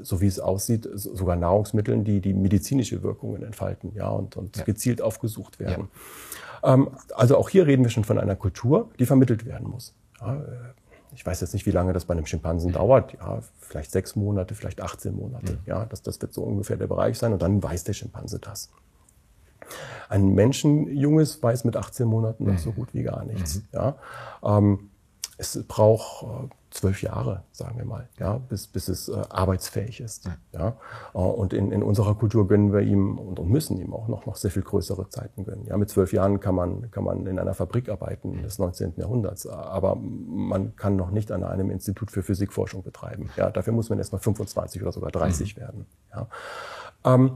so wie es aussieht, sogar Nahrungsmitteln, die die medizinische Wirkungen entfalten, ja, und, und ja. gezielt aufgesucht werden. Ja. Ähm, also auch hier reden wir schon von einer Kultur, die vermittelt werden muss. Äh, ich weiß jetzt nicht, wie lange das bei einem Schimpansen dauert. Ja, vielleicht sechs Monate, vielleicht 18 Monate. Mhm. Ja, das, das wird so ungefähr der Bereich sein. Und dann weiß der Schimpanse das. Ein Menschenjunges weiß mit 18 Monaten noch so mhm. gut wie gar nichts. Mhm. Ja, ähm, es braucht äh, zwölf Jahre, sagen wir mal, ja, bis, bis es äh, arbeitsfähig ist. Ja. ja. Äh, und in, in unserer Kultur gönnen wir ihm und, und müssen ihm auch noch, noch sehr viel größere Zeiten gönnen. Ja, mit zwölf Jahren kann man, kann man in einer Fabrik arbeiten des 19. Jahrhunderts, aber man kann noch nicht an einem Institut für Physikforschung betreiben. Ja, dafür muss man erst mal 25 oder sogar 30 mhm. werden. Ja. Ähm,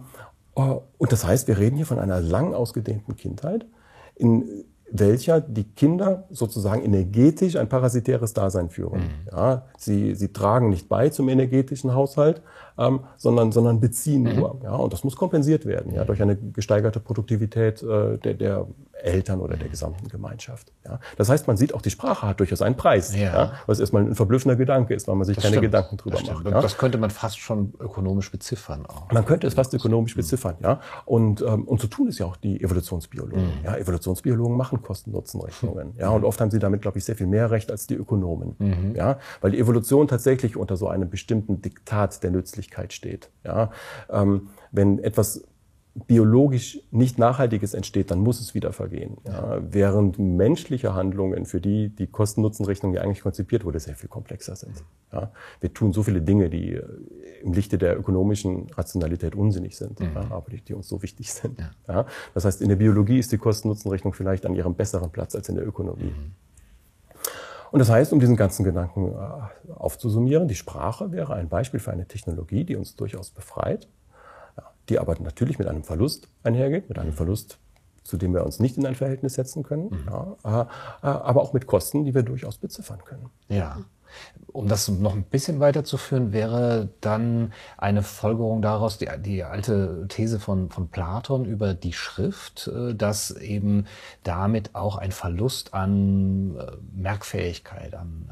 äh, und das heißt, wir reden hier von einer lang ausgedehnten Kindheit, in welcher die Kinder sozusagen energetisch ein parasitäres Dasein führen. Mhm. Ja, sie, sie tragen nicht bei zum energetischen Haushalt, ähm, sondern, sondern beziehen mhm. nur. Ja, und das muss kompensiert werden ja, durch eine gesteigerte Produktivität äh, der, der Eltern oder der gesamten Gemeinschaft. Ja. Das heißt, man sieht auch, die Sprache hat durchaus einen Preis, ja. ja was erstmal ein verblüffender Gedanke ist, weil man sich das keine stimmt. Gedanken drüber das macht. Ja. Das könnte man fast schon ökonomisch beziffern. Auch. Man könnte es fast ökonomisch beziffern, ja. Und, ähm, und so tun es ja auch die Evolutionsbiologen. Mhm. Ja. Evolutionsbiologen machen Kosten-Nutzen-Rechnungen. Ja. Und oft haben sie damit, glaube ich, sehr viel mehr Recht als die Ökonomen. Mhm. Ja. Weil die Evolution tatsächlich unter so einem bestimmten Diktat der Nützlichkeit steht. Ja. Ähm, wenn etwas biologisch nicht Nachhaltiges entsteht, dann muss es wieder vergehen. Ja, während menschliche Handlungen, für die die Kosten-Nutzen-Rechnung ja eigentlich konzipiert wurde, sehr viel komplexer sind. Ja, wir tun so viele Dinge, die äh, im Lichte der ökonomischen Rationalität unsinnig sind, mhm. ja, aber die, die, uns so wichtig sind. Das heißt, in der Biologie ist die Kosten-Nutzen-Rechnung vielleicht an ihrem besseren Platz als in der Ökonomie. Mhm. Und das heißt, um diesen ganzen Gedanken äh, aufzusummieren, die Sprache wäre ein Beispiel für eine Technologie, die uns durchaus befreit, die aber natürlich mit einem Verlust einhergeht, mit einem Verlust, zu dem wir uns nicht in ein Verhältnis setzen können, mhm. ja, äh, aber auch mit Kosten, die wir durchaus beziffern können. Ja. Um das noch ein bisschen weiterzuführen, wäre dann eine Folgerung daraus die, die alte These von, von Platon über die Schrift, äh, dass eben damit auch ein Verlust an äh, Merkfähigkeit, äh, an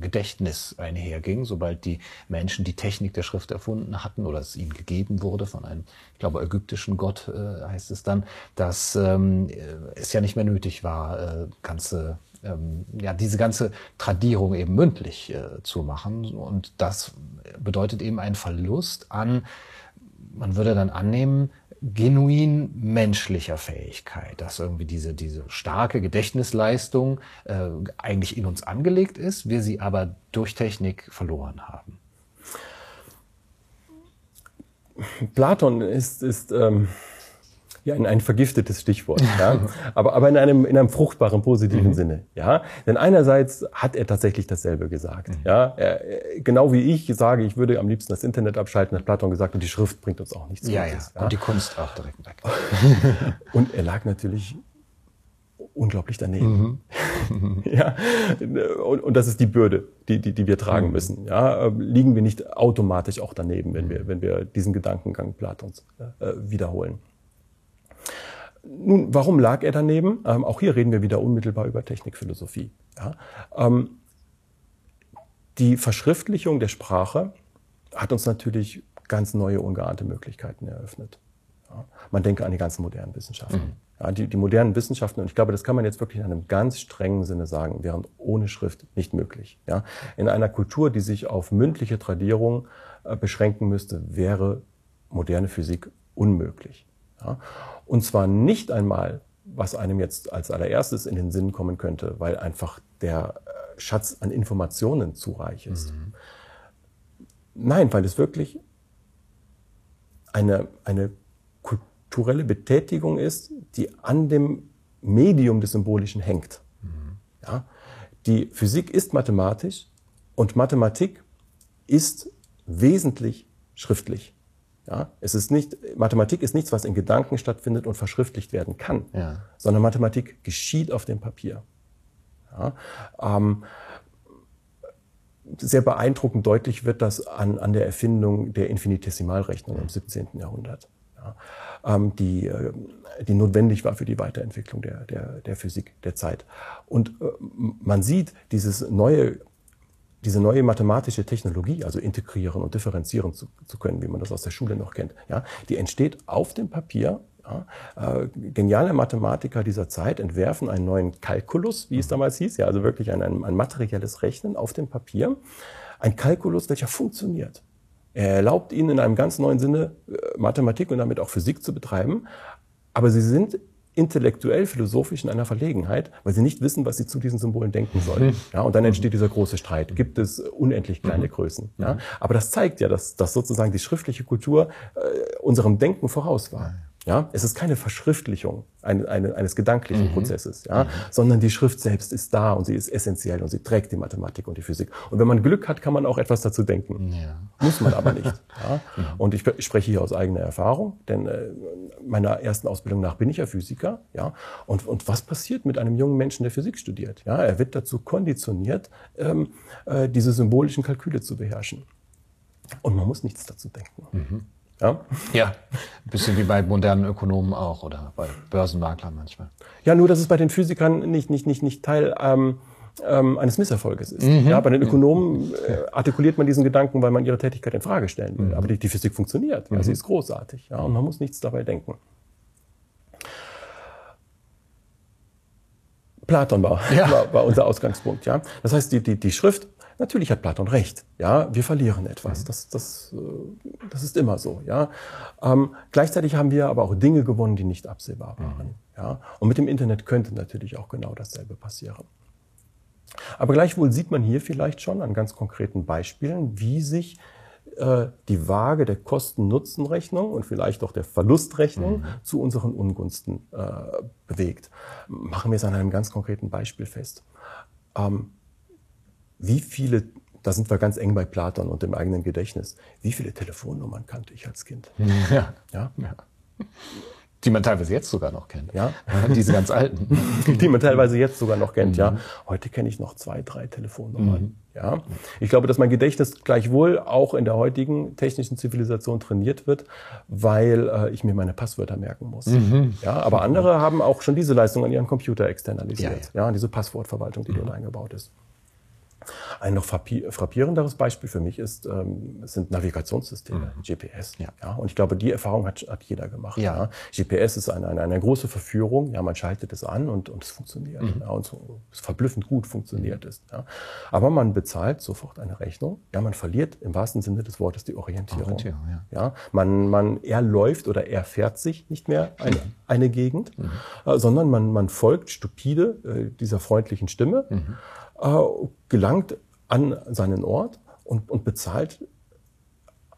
Gedächtnis einherging, sobald die Menschen die Technik der Schrift erfunden hatten oder es ihnen gegeben wurde von einem, ich glaube, ägyptischen Gott heißt es dann, dass ähm, es ja nicht mehr nötig war, ganze ähm, ja, diese ganze Tradierung eben mündlich äh, zu machen. Und das bedeutet eben einen Verlust an, man würde dann annehmen, genuin menschlicher Fähigkeit, dass irgendwie diese, diese starke Gedächtnisleistung äh, eigentlich in uns angelegt ist, wir sie aber durch Technik verloren haben. Platon ist, ist ähm ja, ein, ein vergiftetes Stichwort, ja. aber, aber in einem, in einem fruchtbaren, positiven mhm. Sinne, ja. Denn einerseits hat er tatsächlich dasselbe gesagt, mhm. ja. Er, genau wie ich sage, ich würde am liebsten das Internet abschalten, hat Platon gesagt, und die Schrift bringt uns auch nichts ja, Gutes. Ja. Und die Kunst auch direkt weg. und er lag natürlich unglaublich daneben. Mhm. ja, und, und das ist die Bürde, die, die, die wir tragen mhm. müssen. Ja, liegen wir nicht automatisch auch daneben, wenn wir, wenn wir diesen Gedankengang Platons äh, wiederholen. Nun, warum lag er daneben? Ähm, auch hier reden wir wieder unmittelbar über Technikphilosophie. Ja? Ähm, die Verschriftlichung der Sprache hat uns natürlich ganz neue, ungeahnte Möglichkeiten eröffnet. Ja? Man denke an die ganzen modernen Wissenschaften. Mhm. Ja, die, die modernen Wissenschaften, und ich glaube, das kann man jetzt wirklich in einem ganz strengen Sinne sagen, wären ohne Schrift nicht möglich. Ja? In einer Kultur, die sich auf mündliche Tradierung äh, beschränken müsste, wäre moderne Physik unmöglich. Ja? Und zwar nicht einmal, was einem jetzt als allererstes in den Sinn kommen könnte, weil einfach der äh, Schatz an Informationen zu reich ist. Mhm. Nein, weil es wirklich eine, eine kulturelle Betätigung ist, die an dem Medium des Symbolischen hängt. Mhm. Ja? Die Physik ist mathematisch und Mathematik ist wesentlich schriftlich. Ja, es ist nicht, Mathematik ist nichts, was in Gedanken stattfindet und verschriftlicht werden kann, ja. sondern Mathematik geschieht auf dem Papier. Ja, ähm, sehr beeindruckend deutlich wird das an, an der Erfindung der Infinitesimalrechnung im 17. Jahrhundert, ja, ähm, die, äh, die notwendig war für die Weiterentwicklung der, der, der Physik der Zeit. Und äh, man sieht dieses neue diese neue mathematische Technologie, also integrieren und differenzieren zu, zu können, wie man das aus der Schule noch kennt, ja, die entsteht auf dem Papier. Ja, äh, geniale Mathematiker dieser Zeit entwerfen einen neuen Kalkulus, wie es damals hieß, ja, also wirklich ein, ein, ein materielles Rechnen auf dem Papier. Ein Kalkulus, welcher funktioniert. Er erlaubt ihnen in einem ganz neuen Sinne äh, Mathematik und damit auch Physik zu betreiben, aber sie sind intellektuell, philosophisch in einer Verlegenheit, weil sie nicht wissen, was sie zu diesen Symbolen denken sollen. Mhm. Ja, und dann entsteht dieser große Streit. Gibt es unendlich kleine mhm. Größen? Ja? Mhm. Aber das zeigt ja, dass, dass sozusagen die schriftliche Kultur äh, unserem Denken voraus war. Ja, es ist keine Verschriftlichung eine, eine, eines gedanklichen mhm. Prozesses, ja, mhm. sondern die Schrift selbst ist da und sie ist essentiell und sie trägt die Mathematik und die Physik. Und wenn man Glück hat, kann man auch etwas dazu denken. Ja. Muss man aber nicht. ja. Mhm. Und ich, ich, spreche hier aus eigener Erfahrung, denn äh, meiner ersten Ausbildung nach bin ich ja Physiker, ja. Und, und was passiert mit einem jungen Menschen, der Physik studiert? Ja, er wird dazu konditioniert, ähm, äh, diese symbolischen Kalküle zu beherrschen. Und man muss nichts dazu denken. Mhm. Ja? ja, ein bisschen wie bei modernen Ökonomen auch oder bei Börsenmaklern manchmal. Ja, nur dass es bei den Physikern nicht, nicht, nicht, nicht Teil ähm, ähm, eines Misserfolges ist. Mhm. Ja, bei den Ökonomen äh, artikuliert man diesen Gedanken, weil man ihre Tätigkeit in Frage stellen will. Mhm. Aber die, die, Physik funktioniert. Ja, mhm. Sie ist großartig. Ja, und man muss nichts dabei denken. Platon war, ja. war, war unser Ausgangspunkt. Ja, das heißt, die, die, die Schrift Natürlich hat Platon recht. Ja, wir verlieren etwas. Mhm. Das, das, äh, das ist immer so. Ja, ähm, gleichzeitig haben wir aber auch Dinge gewonnen, die nicht absehbar waren. Mhm. Ja, und mit dem Internet könnte natürlich auch genau dasselbe passieren. Aber gleichwohl sieht man hier vielleicht schon an ganz konkreten Beispielen, wie sich äh, die Waage der Kosten-Nutzen-Rechnung und vielleicht auch der Verlustrechnung mhm. zu unseren Ungunsten äh, bewegt. Machen wir es an einem ganz konkreten Beispiel fest. Ähm, wie viele, da sind wir ganz eng bei Platon und dem eigenen Gedächtnis, wie viele Telefonnummern kannte ich als Kind? Ja. ja? ja. Die man teilweise jetzt sogar noch kennt. Ja. Diese ganz alten. Die man teilweise jetzt sogar noch kennt, mhm. ja. Heute kenne ich noch zwei, drei Telefonnummern. Mhm. Ja. Ich glaube, dass mein Gedächtnis gleichwohl auch in der heutigen technischen Zivilisation trainiert wird, weil äh, ich mir meine Passwörter merken muss. Mhm. Ja, aber andere haben auch schon diese Leistung an ihren Computer externalisiert. Ja, ja. ja diese Passwortverwaltung, die mhm. dort eingebaut ist. Ein noch frappierenderes Beispiel für mich ist, ähm, sind Navigationssysteme, mhm. GPS. Ja. ja. Und ich glaube, die Erfahrung hat, hat jeder gemacht. Ja. ja. GPS ist eine, eine, eine große Verführung. Ja, man schaltet es an und, und es funktioniert. Mhm. Ja, und so, es verblüffend gut funktioniert mhm. ist. Ja. Aber man bezahlt sofort eine Rechnung. Ja, man verliert im wahrsten Sinne des Wortes die Orientierung. Orientierung ja. ja. Man, man, er läuft oder er fährt sich nicht mehr eine, mhm. eine Gegend, mhm. äh, sondern man, man folgt stupide äh, dieser freundlichen Stimme. Mhm äh, gelangt an seinen Ort und, und bezahlt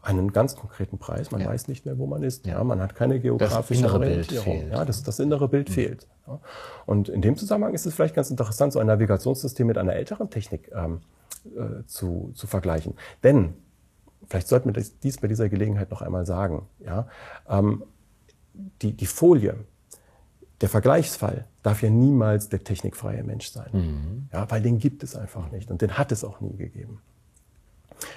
einen ganz konkreten Preis. Man ja. weiß nicht mehr, wo man ist. Ja. man hat keine geografische das Orientierung. Bild fehlt. Ja, das, das innere Bild mhm. fehlt. Ja. Und in dem Zusammenhang ist es vielleicht ganz interessant, so ein Navigationssystem mit einer älteren Technik ähm, äh, zu, zu vergleichen. Denn, vielleicht sollten wir dies bei dieser Gelegenheit noch einmal sagen, ja, ähm, die, die Folie, der Vergleichsfall darf ja niemals der technikfreie Mensch sein. Mhm. Ja, weil den gibt es einfach nicht und den hat es auch nie gegeben.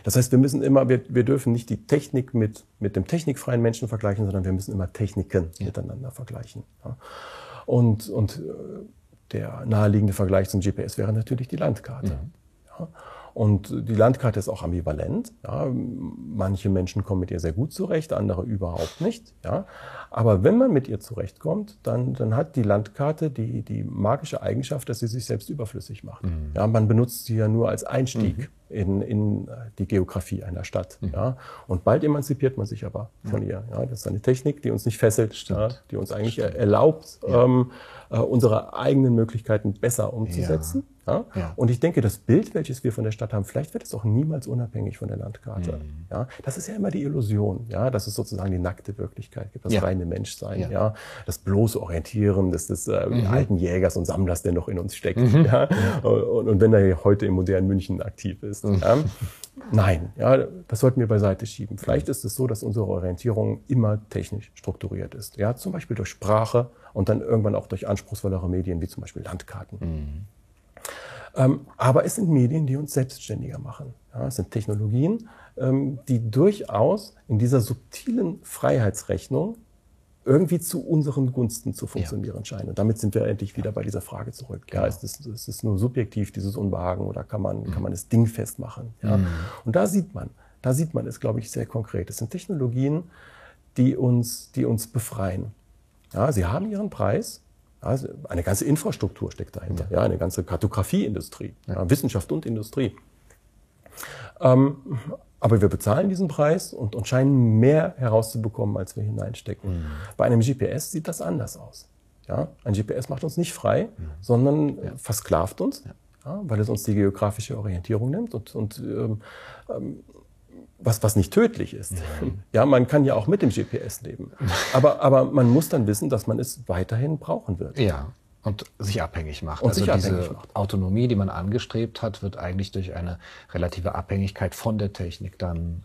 Das heißt, wir müssen immer, wir, wir dürfen nicht die Technik mit, mit dem technikfreien Menschen vergleichen, sondern wir müssen immer Techniken ja. miteinander vergleichen. Ja. Und, und äh, der naheliegende Vergleich zum GPS wäre natürlich die Landkarte. Mhm. Ja. Und die Landkarte ist auch ambivalent. Ja. Manche Menschen kommen mit ihr sehr gut zurecht, andere überhaupt nicht. Ja. Aber wenn man mit ihr zurechtkommt, dann, dann hat die Landkarte die, die magische Eigenschaft, dass sie sich selbst überflüssig macht. Mhm. Ja, man benutzt sie ja nur als Einstieg. Mhm in, in die Geografie einer Stadt. Mhm. Ja. Und bald emanzipiert man sich aber von ja. ihr. Ja. Das ist eine Technik, die uns nicht fesselt, ja, die uns eigentlich Stimmt. erlaubt, ähm, äh, unsere eigenen Möglichkeiten besser umzusetzen. Ja. ja. Und ich denke, das Bild, welches wir von der Stadt haben, vielleicht wird es auch niemals unabhängig von der Landkarte. Mhm. Ja. Das ist ja immer die Illusion, ja, dass es sozusagen die nackte Wirklichkeit gibt, das reine Menschsein, ja. ja. das bloße Orientieren des, des äh, mhm. alten Jägers und Sammlers, der noch in uns steckt. Mhm. Ja. Und, und wenn er heute im modernen München aktiv ist. Ja? Nein, ja, das sollten wir beiseite schieben. Vielleicht ist es so, dass unsere Orientierung immer technisch strukturiert ist. Ja, zum Beispiel durch Sprache und dann irgendwann auch durch anspruchsvollere Medien wie zum Beispiel Landkarten. Ähm, aber es sind Medien, die uns selbstständiger machen. Ja, es sind Technologien, ähm, die durchaus in dieser subtilen Freiheitsrechnung irgendwie zu unseren Gunsten zu funktionieren ja. scheinen. Und damit sind wir endlich wieder bei dieser Frage zurück. Genau. Ja, ist es, ist es nur subjektiv, dieses Unbehagen, oder kann man, mhm. kann man es dingfest machen? Ja? Mhm. Und da sieht man, da sieht man es, glaube ich, sehr konkret. Es sind Technologien, die uns, die uns befreien. Ja, sie haben ihren Preis. Also eine ganze Infrastruktur steckt dahinter. Ja, eine ganze Kartografieindustrie, ja, Wissenschaft und Industrie. Ähm, aber wir bezahlen diesen Preis und, und scheinen mehr herauszubekommen, als wir hineinstecken. Mhm. Bei einem GPS sieht das anders aus. Ja? Ein GPS macht uns nicht frei, mhm. sondern ja. versklavt uns, weil es uns die geografische Orientierung nimmt und, und ähm, ähm, was, was nicht tödlich ist. Mhm. Ja, man kann ja auch mit dem GPS leben. Aber, aber man muss dann wissen, dass man es weiterhin brauchen wird. Ja. Und sich abhängig macht. Und also diese macht. Autonomie, die man angestrebt hat, wird eigentlich durch eine relative Abhängigkeit von der Technik dann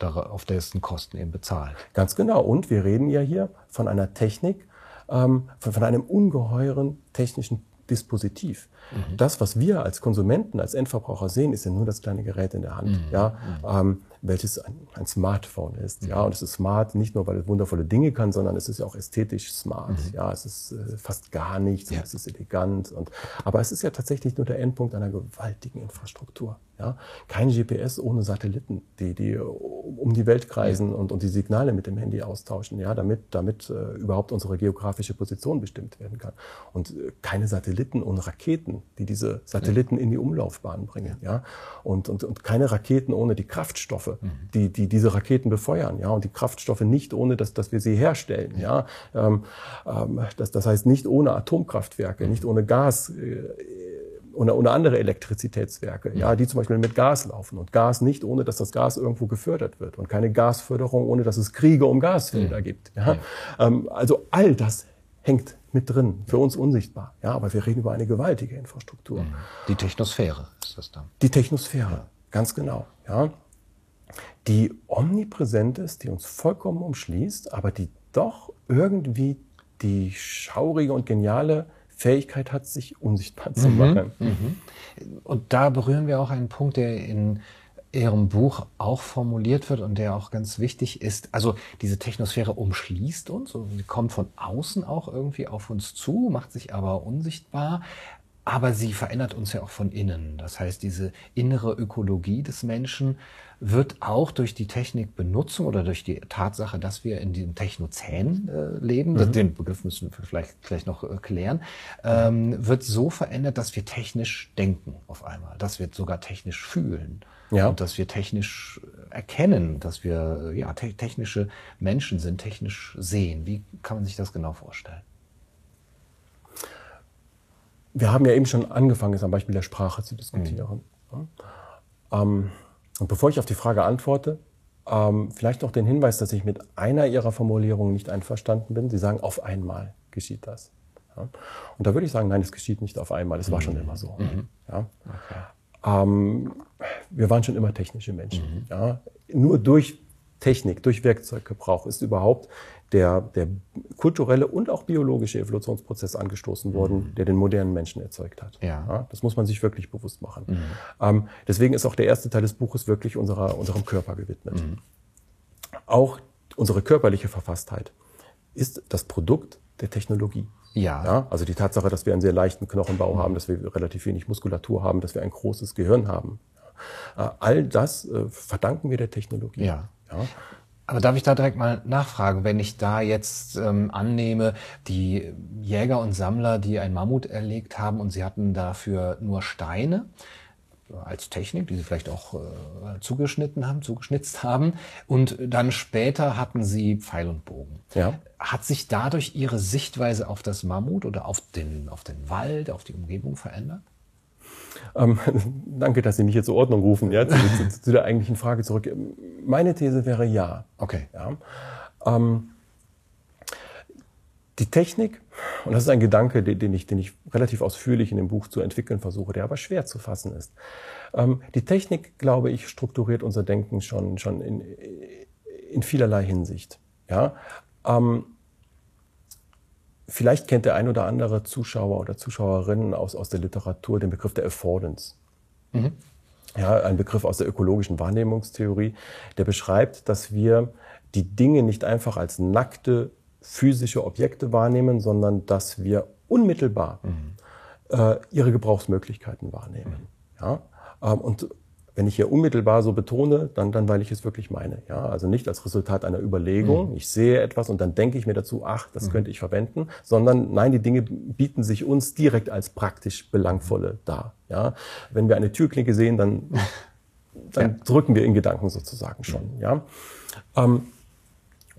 äh, auf dessen Kosten eben bezahlt. Ganz genau. Und wir reden ja hier von einer Technik, ähm, von, von einem ungeheuren technischen Dispositiv. Mhm. Das, was wir als Konsumenten, als Endverbraucher sehen, ist ja nur das kleine Gerät in der Hand. Mhm. Ja, mhm. ähm, welches ein, ein Smartphone ist. Mhm. Ja, und es ist smart nicht nur, weil es wundervolle Dinge kann, sondern es ist ja auch ästhetisch smart. Mhm. Ja, es ist äh, fast gar nichts, ja. es ist elegant. Und, aber es ist ja tatsächlich nur der Endpunkt einer gewaltigen Infrastruktur. Ja, kein GPS ohne Satelliten, die, die um die Welt kreisen ja. und, und die Signale mit dem Handy austauschen, ja, damit, damit äh, überhaupt unsere geografische Position bestimmt werden kann. Und äh, keine Satelliten ohne Raketen, die diese Satelliten ja. in die Umlaufbahn bringen, ja. Und, und, und keine Raketen ohne die Kraftstoffe, mhm. die, die diese Raketen befeuern, ja. Und die Kraftstoffe nicht ohne, dass, dass wir sie herstellen, ja. Ähm, ähm, das, das heißt nicht ohne Atomkraftwerke, mhm. nicht ohne Gas. Äh, oder, oder andere Elektrizitätswerke, ja, die zum Beispiel mit Gas laufen und Gas nicht, ohne dass das Gas irgendwo gefördert wird und keine Gasförderung, ohne dass es Kriege um Gasfelder mhm. gibt. Ja. Ähm, also all das hängt mit drin, für uns unsichtbar. Ja, aber wir reden über eine gewaltige Infrastruktur. Mhm. Die Technosphäre ist das dann. Die Technosphäre, ja. ganz genau. Ja, die omnipräsent ist, die uns vollkommen umschließt, aber die doch irgendwie die schaurige und geniale Fähigkeit hat, sich unsichtbar zu mhm. machen. Mhm. Und da berühren wir auch einen Punkt, der in Ihrem Buch auch formuliert wird und der auch ganz wichtig ist. Also diese Technosphäre umschließt uns, sie kommt von außen auch irgendwie auf uns zu, macht sich aber unsichtbar. Aber sie verändert uns ja auch von innen. Das heißt, diese innere Ökologie des Menschen wird auch durch die Technikbenutzung oder durch die Tatsache, dass wir in diesem Technozän äh, leben, mhm. den Begriff müssen wir vielleicht gleich noch äh, klären, ähm, wird so verändert, dass wir technisch denken auf einmal, dass wir sogar technisch fühlen ja. und dass wir technisch erkennen, dass wir ja, te technische Menschen sind, technisch sehen. Wie kann man sich das genau vorstellen? Wir haben ja eben schon angefangen, es am Beispiel der Sprache zu diskutieren. Mhm. Ähm, und bevor ich auf die Frage antworte, ähm, vielleicht noch den Hinweis, dass ich mit einer Ihrer Formulierungen nicht einverstanden bin. Sie sagen, auf einmal geschieht das. Ja? Und da würde ich sagen, nein, es geschieht nicht auf einmal. Es war schon mhm. immer so. Mhm. Ja? Okay. Ähm, wir waren schon immer technische Menschen. Mhm. Ja? Nur durch Technik, durch Werkzeuggebrauch ist überhaupt der, der kulturelle und auch biologische Evolutionsprozess angestoßen worden, mhm. der den modernen Menschen erzeugt hat. Ja. ja. das muss man sich wirklich bewusst machen. Mhm. Ähm, deswegen ist auch der erste Teil des Buches wirklich unserer, unserem Körper gewidmet. Mhm. Auch unsere körperliche Verfasstheit ist das Produkt der Technologie. Ja. ja. Also die Tatsache, dass wir einen sehr leichten Knochenbau mhm. haben, dass wir relativ wenig Muskulatur haben, dass wir ein großes Gehirn haben. Äh, all das äh, verdanken wir der Technologie. Ja. ja. Aber darf ich da direkt mal nachfragen, wenn ich da jetzt ähm, annehme, die Jäger und Sammler, die ein Mammut erlegt haben und sie hatten dafür nur Steine als Technik, die sie vielleicht auch äh, zugeschnitten haben, zugeschnitzt haben, und dann später hatten sie Pfeil und Bogen. Ja. Hat sich dadurch Ihre Sichtweise auf das Mammut oder auf den, auf den Wald, auf die Umgebung verändert? Ähm, danke, dass Sie mich jetzt zur Ordnung rufen, ja, zu, zu, zu, der eigentlichen Frage zurück. Meine These wäre ja. Okay. Ja. Ähm, die Technik, und das ist ein Gedanke, den ich, den ich relativ ausführlich in dem Buch zu entwickeln versuche, der aber schwer zu fassen ist. Ähm, die Technik, glaube ich, strukturiert unser Denken schon, schon in, in vielerlei Hinsicht. Ja. Ähm, Vielleicht kennt der ein oder andere Zuschauer oder Zuschauerinnen aus, aus der Literatur den Begriff der Affordance. Mhm. Ja, ein Begriff aus der ökologischen Wahrnehmungstheorie, der beschreibt, dass wir die Dinge nicht einfach als nackte physische Objekte wahrnehmen, sondern dass wir unmittelbar mhm. äh, ihre Gebrauchsmöglichkeiten wahrnehmen. Mhm. Ja? Ähm, und wenn ich hier unmittelbar so betone, dann, dann weil ich es wirklich meine. Ja, also nicht als Resultat einer Überlegung. Mhm. Ich sehe etwas und dann denke ich mir dazu, ach, das mhm. könnte ich verwenden, sondern nein, die Dinge bieten sich uns direkt als praktisch belangvolle dar. Ja, wenn wir eine Türklinke sehen, dann, dann ja. drücken wir in Gedanken sozusagen schon. Mhm. Ja, ähm,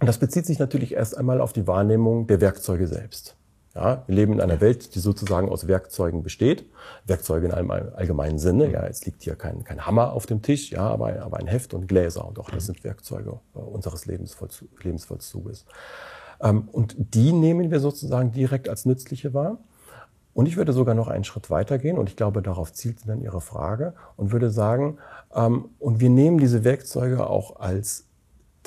und das bezieht sich natürlich erst einmal auf die Wahrnehmung der Werkzeuge selbst. Ja, wir leben in einer Welt, die sozusagen aus Werkzeugen besteht. Werkzeuge in einem allgemeinen Sinne. Ja, es liegt hier kein, kein Hammer auf dem Tisch, ja, aber, aber ein Heft und Gläser. Und auch das sind Werkzeuge äh, unseres Lebensvollzuges. Ähm, und die nehmen wir sozusagen direkt als nützliche wahr. Und ich würde sogar noch einen Schritt weitergehen, und ich glaube, darauf zielt dann Ihre Frage, und würde sagen, ähm, und wir nehmen diese Werkzeuge auch als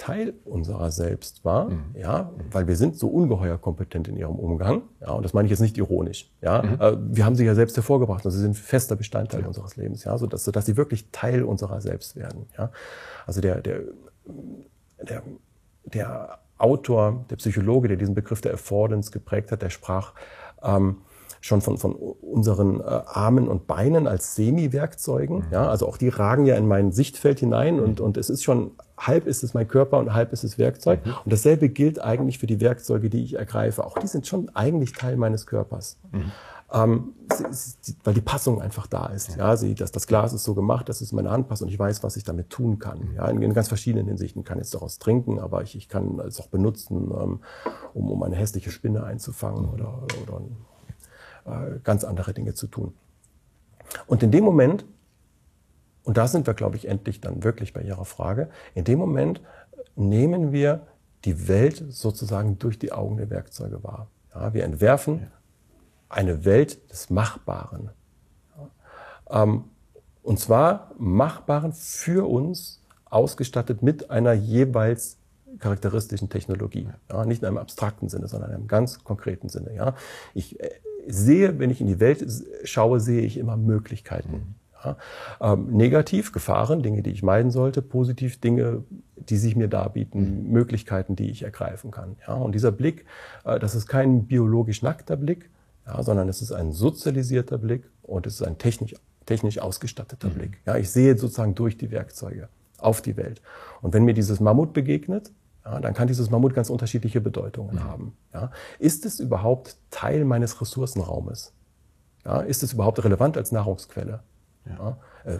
Teil unserer selbst war, mhm. ja, weil wir sind so ungeheuer kompetent in ihrem Umgang, ja, und das meine ich jetzt nicht ironisch, ja, mhm. Äh, wir haben sie ja selbst hervorgebracht, und sie sind fester Bestandteil ja. unseres Lebens, ja, so dass, dass sie wirklich Teil unserer selbst werden, ja, also der, der, der, der Autor, der Psychologe, der diesen Begriff der Affordance geprägt hat, der sprach ähm, schon von, von unseren äh, Armen und Beinen als Semi-Werkzeugen. Mhm. Ja, also auch die ragen ja in mein Sichtfeld hinein und, mhm. und es ist schon, halb ist es mein Körper und halb ist es Werkzeug. Mhm. Und dasselbe gilt eigentlich für die Werkzeuge, die ich ergreife. Auch die sind schon eigentlich Teil meines Körpers. Mhm. Ähm, weil die Passung einfach da ist. Ja, sie, das, das Glas ist so gemacht, dass es meine Hand passt und ich weiß, was ich damit tun kann. Mhm. Ja, in, in ganz verschiedenen Hinsichten. Ich kann jetzt daraus trinken, aber ich, ich kann es auch benutzen, ähm, um, um eine hässliche Spinne einzufangen oder, oder äh, ganz andere Dinge zu tun. Und in dem Moment, und da sind wir, glaube ich, endlich dann wirklich bei Ihrer Frage, in dem Moment nehmen wir die Welt sozusagen durch die Augen der Werkzeuge wahr. Ja, wir entwerfen eine Welt des Machbaren. Ja, ähm, und zwar Machbaren für uns ausgestattet mit einer jeweils charakteristischen Technologie. Ja, nicht in einem abstrakten Sinne, sondern in einem ganz konkreten Sinne. Ja. Ich äh, sehe, wenn ich in die Welt schaue, sehe ich immer Möglichkeiten. Ja. Ähm, negativ Gefahren, Dinge, die ich meiden sollte, positiv Dinge, die sich mir darbieten, mhm. Möglichkeiten, die ich ergreifen kann. Ja. Und dieser Blick, äh, das ist kein biologisch nackter Blick, ja, sondern es ist ein sozialisierter Blick und es ist ein technisch, technisch ausgestatteter mhm. Blick. Ja, ich sehe sozusagen durch die Werkzeuge auf die Welt. Und wenn mir dieses Mammut begegnet, ja, dann kann dieses Mammut ganz unterschiedliche Bedeutungen mhm. haben. Ja. Ist es überhaupt Teil meines Ressourcenraumes? Ja, ist es überhaupt relevant als Nahrungsquelle? Ja. Äh,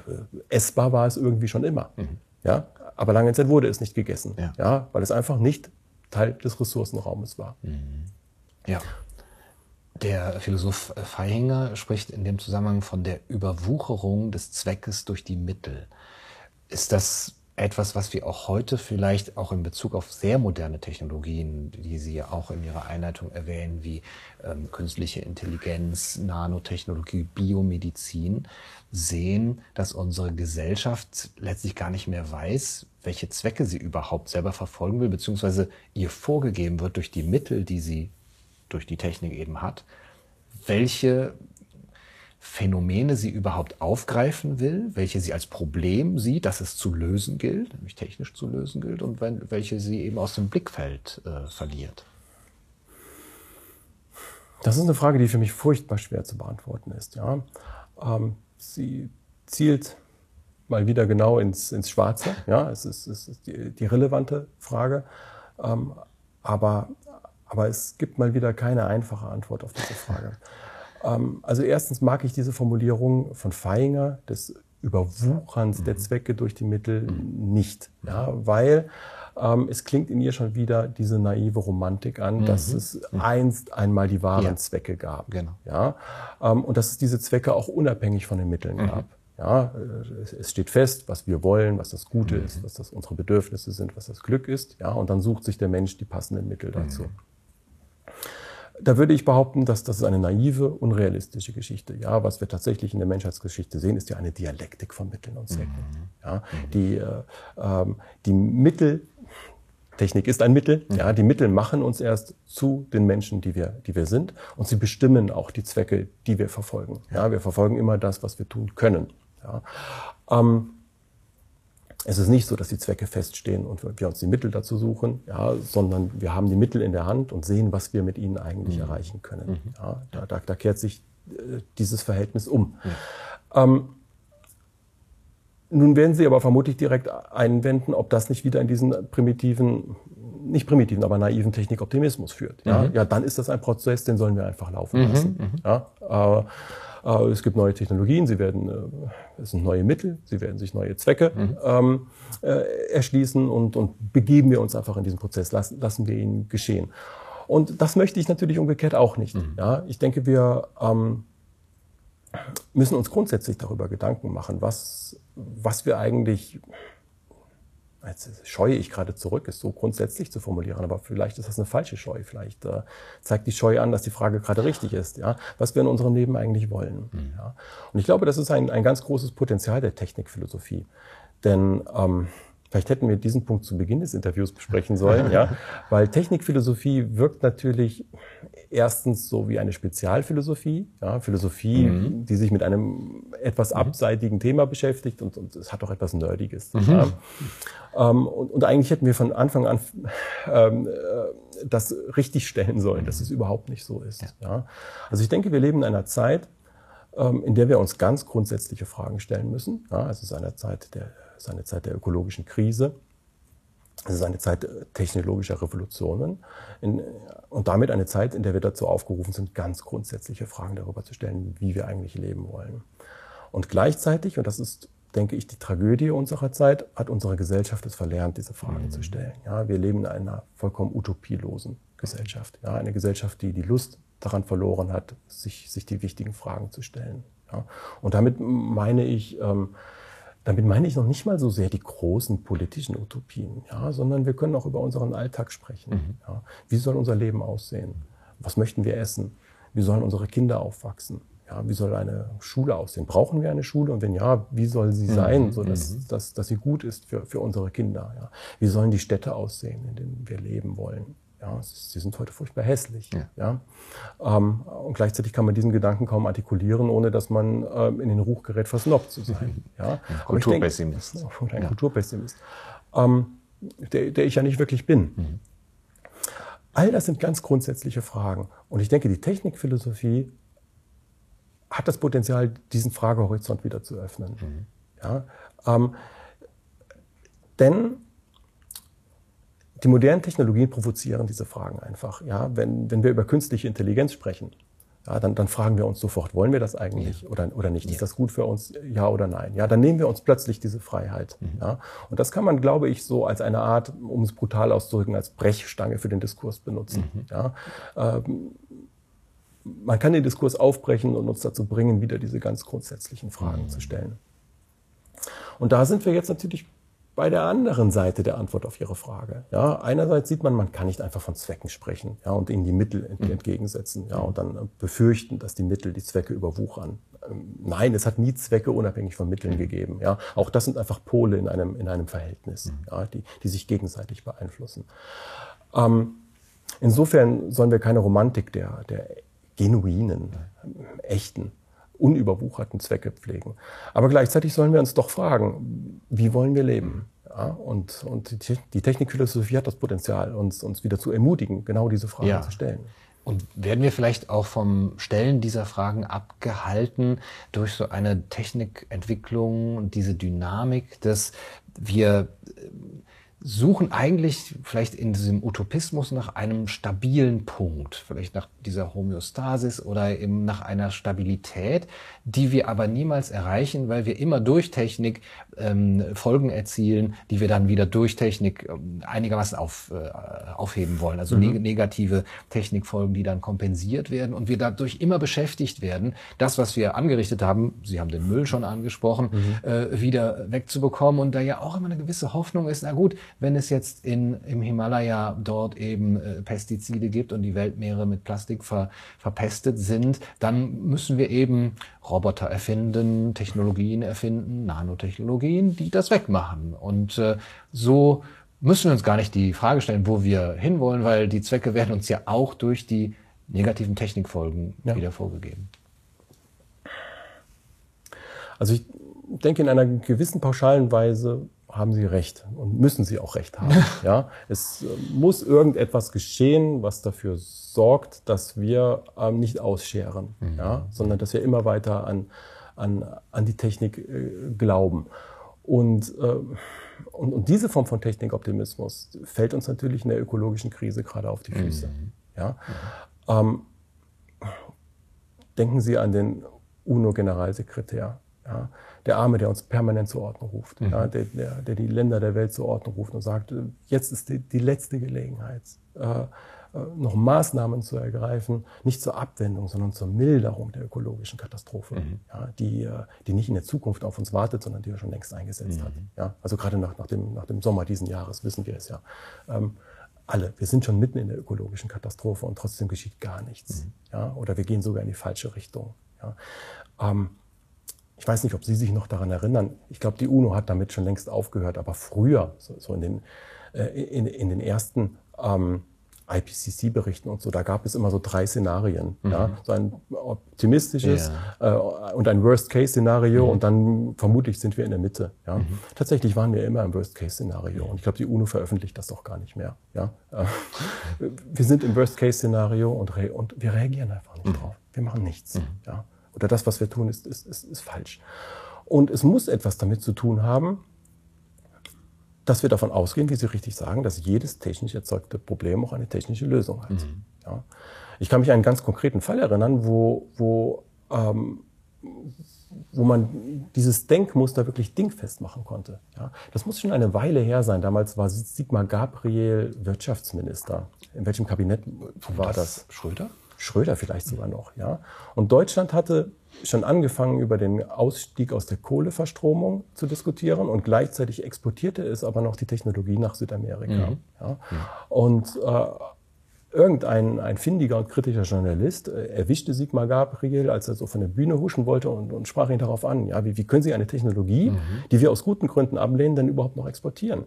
essbar war es irgendwie schon immer. Mhm. Ja, aber lange Zeit wurde es nicht gegessen, ja. ja. weil es einfach nicht Teil des Ressourcenraumes war. Mhm. Ja. Der Philosoph Feihinger spricht in dem Zusammenhang von der Überwucherung des Zweckes durch die Mittel. Ist das etwas, was wir auch heute vielleicht auch in Bezug auf sehr moderne Technologien, die Sie ja auch in Ihrer Einleitung erwähnen, wie ähm, künstliche Intelligenz, Nanotechnologie, Biomedizin, sehen, dass unsere Gesellschaft letztlich gar nicht mehr weiß, welche Zwecke sie überhaupt selber verfolgen will, beziehungsweise ihr vorgegeben wird durch die Mittel, die sie durch die Technik eben hat, welche Phänomene sie überhaupt aufgreifen will, welche sie als Problem sieht, dass es zu lösen gilt, nämlich technisch zu lösen gilt, und welche sie eben aus dem Blickfeld äh, verliert? Das ist eine Frage, die für mich furchtbar schwer zu beantworten ist. Ja. Ähm, sie zielt mal wieder genau ins, ins Schwarze. Ja, es ist, es ist die, die relevante Frage. Ähm, aber, aber es gibt mal wieder keine einfache Antwort auf diese Frage. Ähm, also erstens mag ich diese Formulierung von Feinger des Überwucherns mhm. der Zwecke durch die Mittel mhm. nicht, ja, weil ähm, es klingt in ihr schon wieder diese naive Romantik an, mhm. dass es mhm. einst einmal die wahren ja. Zwecke gab. Genau. Ja, ähm, und dass es diese Zwecke auch unabhängig von den Mitteln mhm. gab. Ja, äh, es steht fest, was wir wollen, was das Gute mhm. ist, was das unsere Bedürfnisse sind, was das Glück ist. Ja, und dann sucht sich der Mensch die passenden Mittel dazu. Da würde ich behaupten, dass das ist eine naive, unrealistische Geschichte. Ja, was wir tatsächlich in der Menschheitsgeschichte sehen, ist ja eine Dialektik von Mitteln und Zwecken. Mhm. Ja, mhm. die, äh, ähm, die Mittel, Technik ist ein Mittel, mhm. ja, die Mittel machen uns erst zu den Menschen, die wir, die wir sind, und sie bestimmen auch die Zwecke, die wir verfolgen. Ja, wir verfolgen immer das, was wir tun können. Ja. Ähm, es ist nicht so, dass die Zwecke feststehen und wir uns die Mittel dazu suchen, ja, sondern wir haben die Mittel in der Hand und sehen, was wir mit ihnen eigentlich mhm. erreichen können. Mhm. Ja, da, da, da, kehrt sich äh, dieses Verhältnis um. Ja. Ähm, nun werden Sie aber vermutlich direkt einwenden, ob das nicht wieder in diesen primitiven, nicht primitiven, aber naiven Technikoptimismus führt. Ja, mhm. ja dann ist das ein Prozess, den sollen wir einfach laufen mhm. lassen. Mhm. Ja, äh, äh, es gibt neue Technologien, sie werden, äh, es sind neue Mittel, sie werden sich neue Zwecke mhm. ähm, äh, erschließen und, und begeben wir uns einfach in diesen Prozess, lassen, lassen wir ihn geschehen. Und das möchte ich natürlich umgekehrt auch nicht. Mhm. Ja, ich denke, wir ähm, müssen uns grundsätzlich darüber Gedanken machen, was, was wir eigentlich jetzt scheue ich gerade zurück, ist so grundsätzlich zu formulieren, aber vielleicht ist das eine falsche Scheu. Vielleicht äh, zeigt die Scheu an, dass die Frage gerade richtig ist, ja, was wir in unserem Leben eigentlich wollen. Mhm. Ja. Und ich glaube, das ist ein, ein ganz großes Potenzial der Technikphilosophie. Denn ähm, Vielleicht hätten wir diesen Punkt zu Beginn des Interviews besprechen sollen, ja, weil Technikphilosophie wirkt natürlich erstens so wie eine Spezialphilosophie, ja, Philosophie, mhm. die sich mit einem etwas mhm. abseitigen Thema beschäftigt und, und es hat auch etwas Nerdiges. Mhm. Ja. Ähm, und, und, eigentlich hätten wir von Anfang an ähm, äh, das richtig stellen sollen, dass es überhaupt nicht so ist. Ja. ja. Also ich denke, wir leben in einer Zeit, ähm, in der wir uns ganz grundsätzliche Fragen stellen müssen. Ja, es ist eine Zeit der es ist eine Zeit der ökologischen Krise. Es ist eine Zeit technologischer Revolutionen in, und damit eine Zeit, in der wir dazu aufgerufen sind, ganz grundsätzliche Fragen darüber zu stellen, wie wir eigentlich leben wollen. Und gleichzeitig, und das ist, denke ich, die Tragödie unserer Zeit, hat unsere Gesellschaft es verlernt, diese Fragen mhm. zu stellen. Ja, wir leben in einer vollkommen utopielosen Gesellschaft. Ja, eine Gesellschaft, die die Lust daran verloren hat, sich, sich die wichtigen Fragen zu stellen. Ja, und damit meine ich, ähm, damit meine ich noch nicht mal so sehr die großen politischen Utopien, ja, sondern wir können auch über unseren Alltag sprechen. Mhm. Ja. Wie soll unser Leben aussehen? Was möchten wir essen? Wie sollen unsere Kinder aufwachsen? Ja, wie soll eine Schule aussehen? Brauchen wir eine Schule? Und wenn ja, wie soll sie sein, mhm. so dass, mhm. dass, dass sie gut ist für, für unsere Kinder? Ja? Wie sollen die Städte aussehen, in denen wir leben wollen? Ja, sie sind heute furchtbar hässlich. Ja. ja? Ähm, und gleichzeitig kann man diesen Gedanken kaum artikulieren, ohne dass man ähm, in den Ruch gerät, versnobbt zu sein. Ja? Ein Kulturpessimist. Denke, ein ja. Kulturpessimist. Ähm, der, der ich ja nicht wirklich bin. Mhm. All das sind ganz grundsätzliche Fragen. Und ich denke, die Technikphilosophie hat das Potenzial, diesen Fragehorizont wieder zu öffnen. Mhm. Ja, ähm, denn die modernen Technologien provozieren diese Fragen einfach. Ja, wenn, wenn wir über künstliche Intelligenz sprechen, ja, dann, dann fragen wir uns sofort, wollen wir das eigentlich ja. oder, oder nicht? Ja. Ist das gut für uns, ja oder nein? Ja, dann nehmen wir uns plötzlich diese Freiheit. Mhm. Ja, und das kann man, glaube ich, so als eine Art, um es brutal auszudrücken, als Brechstange für den Diskurs benutzen. Mhm. Ja, ähm, man kann den Diskurs aufbrechen und uns dazu bringen, wieder diese ganz grundsätzlichen Fragen mhm. zu stellen. Und da sind wir jetzt natürlich bei der anderen Seite der Antwort auf Ihre Frage. Ja, einerseits sieht man, man kann nicht einfach von Zwecken sprechen ja, und ihnen die Mittel mhm. entgegensetzen ja, und dann befürchten, dass die Mittel die Zwecke überwuchern. Ähm, nein, es hat nie Zwecke unabhängig von Mitteln mhm. gegeben. Ja. Auch das sind einfach Pole in einem, in einem Verhältnis, mhm. ja, die, die sich gegenseitig beeinflussen. Ähm, insofern sollen wir keine Romantik der, der genuinen, echten, unüberwucherten Zwecke pflegen. Aber gleichzeitig sollen wir uns doch fragen, wie wollen wir leben? Ja, und, und die, die Technikphilosophie hat das Potenzial, uns, uns wieder zu ermutigen, genau diese Fragen ja. zu stellen. Und werden wir vielleicht auch vom Stellen dieser Fragen abgehalten durch so eine Technikentwicklung und diese Dynamik, dass wir suchen eigentlich vielleicht in diesem Utopismus nach einem stabilen Punkt, vielleicht nach dieser Homöostasis oder eben nach einer Stabilität, die wir aber niemals erreichen, weil wir immer durch Technik ähm, Folgen erzielen, die wir dann wieder durch Technik ähm, einigermaßen auf, äh, aufheben wollen. Also mhm. neg negative Technikfolgen, die dann kompensiert werden und wir dadurch immer beschäftigt werden, das, was wir angerichtet haben, Sie haben den Müll schon angesprochen, mhm. äh, wieder wegzubekommen. Und da ja auch immer eine gewisse Hoffnung ist, na gut, wenn es jetzt in, im Himalaya dort eben äh, Pestizide gibt und die Weltmeere mit Plastik ver, verpestet sind, dann müssen wir eben Roboter erfinden, Technologien erfinden, Nanotechnologien, die das wegmachen. Und äh, so müssen wir uns gar nicht die Frage stellen, wo wir hinwollen, weil die Zwecke werden uns ja auch durch die negativen Technikfolgen ja. wieder vorgegeben. Also ich denke, in einer gewissen pauschalen Weise haben Sie recht und müssen Sie auch recht haben. ja, es äh, muss irgendetwas geschehen, was dafür sorgt, dass wir ähm, nicht ausscheren, mhm. ja, sondern dass wir immer weiter an, an, an die Technik äh, glauben. Und, äh, und, und diese Form von Technikoptimismus fällt uns natürlich in der ökologischen Krise gerade auf die Füße. Mhm. Ja? Mhm. Ähm, denken Sie an den UNO-Generalsekretär. Ja? Der Arme, der uns permanent zur Ordnung ruft, mhm. ja, der, der, der, die Länder der Welt zur Ordnung ruft und sagt, jetzt ist die, die letzte Gelegenheit, äh, äh, noch Maßnahmen zu ergreifen, nicht zur Abwendung, sondern zur Milderung der ökologischen Katastrophe, mhm. ja, die, äh, die nicht in der Zukunft auf uns wartet, sondern die ja schon längst eingesetzt mhm. hat. Ja, also gerade nach, nach, dem, nach dem Sommer diesen Jahres wissen wir es ja. Ähm, alle, wir sind schon mitten in der ökologischen Katastrophe und trotzdem geschieht gar nichts. Mhm. Ja, oder wir gehen sogar in die falsche Richtung. Ja. Ähm, ich weiß nicht, ob Sie sich noch daran erinnern. Ich glaube, die UNO hat damit schon längst aufgehört. Aber früher, so, so in, den, äh, in, in, den ersten ähm, IPCC-Berichten und so, da gab es immer so drei Szenarien. Mhm. Ja? So ein optimistisches ja. äh, und ein Worst-Case-Szenario mhm. und dann vermutlich sind wir in der Mitte. Ja? Mhm. Tatsächlich waren wir immer im Worst-Case-Szenario und ich glaube, die UNO veröffentlicht das auch gar nicht mehr. Ja? Äh, wir sind im Worst-Case-Szenario und, und wir reagieren einfach nicht mhm. drauf. Wir machen nichts. Mhm. Ja? Oder das, was wir tun, ist, ist, ist, ist falsch. Und es muss etwas damit zu tun haben, dass wir davon ausgehen, wie Sie richtig sagen, dass jedes technisch erzeugte Problem auch eine technische Lösung hat. Mhm. Ja. Ich kann mich an einen ganz konkreten Fall erinnern, wo, wo, ähm, wo man dieses Denkmuster wirklich dingfest machen konnte. Ja. Das muss schon eine Weile her sein. Damals war Sigmar Gabriel Wirtschaftsminister. In welchem Kabinett war das? das? Schröder? Schröder vielleicht sogar noch, ja. Und Deutschland hatte schon angefangen, über den Ausstieg aus der Kohleverstromung zu diskutieren und gleichzeitig exportierte es aber noch die Technologie nach Südamerika. Mhm. Ja. Mhm. Und äh, irgendein ein findiger und kritischer Journalist äh, erwischte Sigmar Gabriel, als er so von der Bühne huschen wollte und, und sprach ihn darauf an, ja, wie, wie können Sie eine Technologie, mhm. die wir aus guten Gründen ablehnen, denn überhaupt noch exportieren?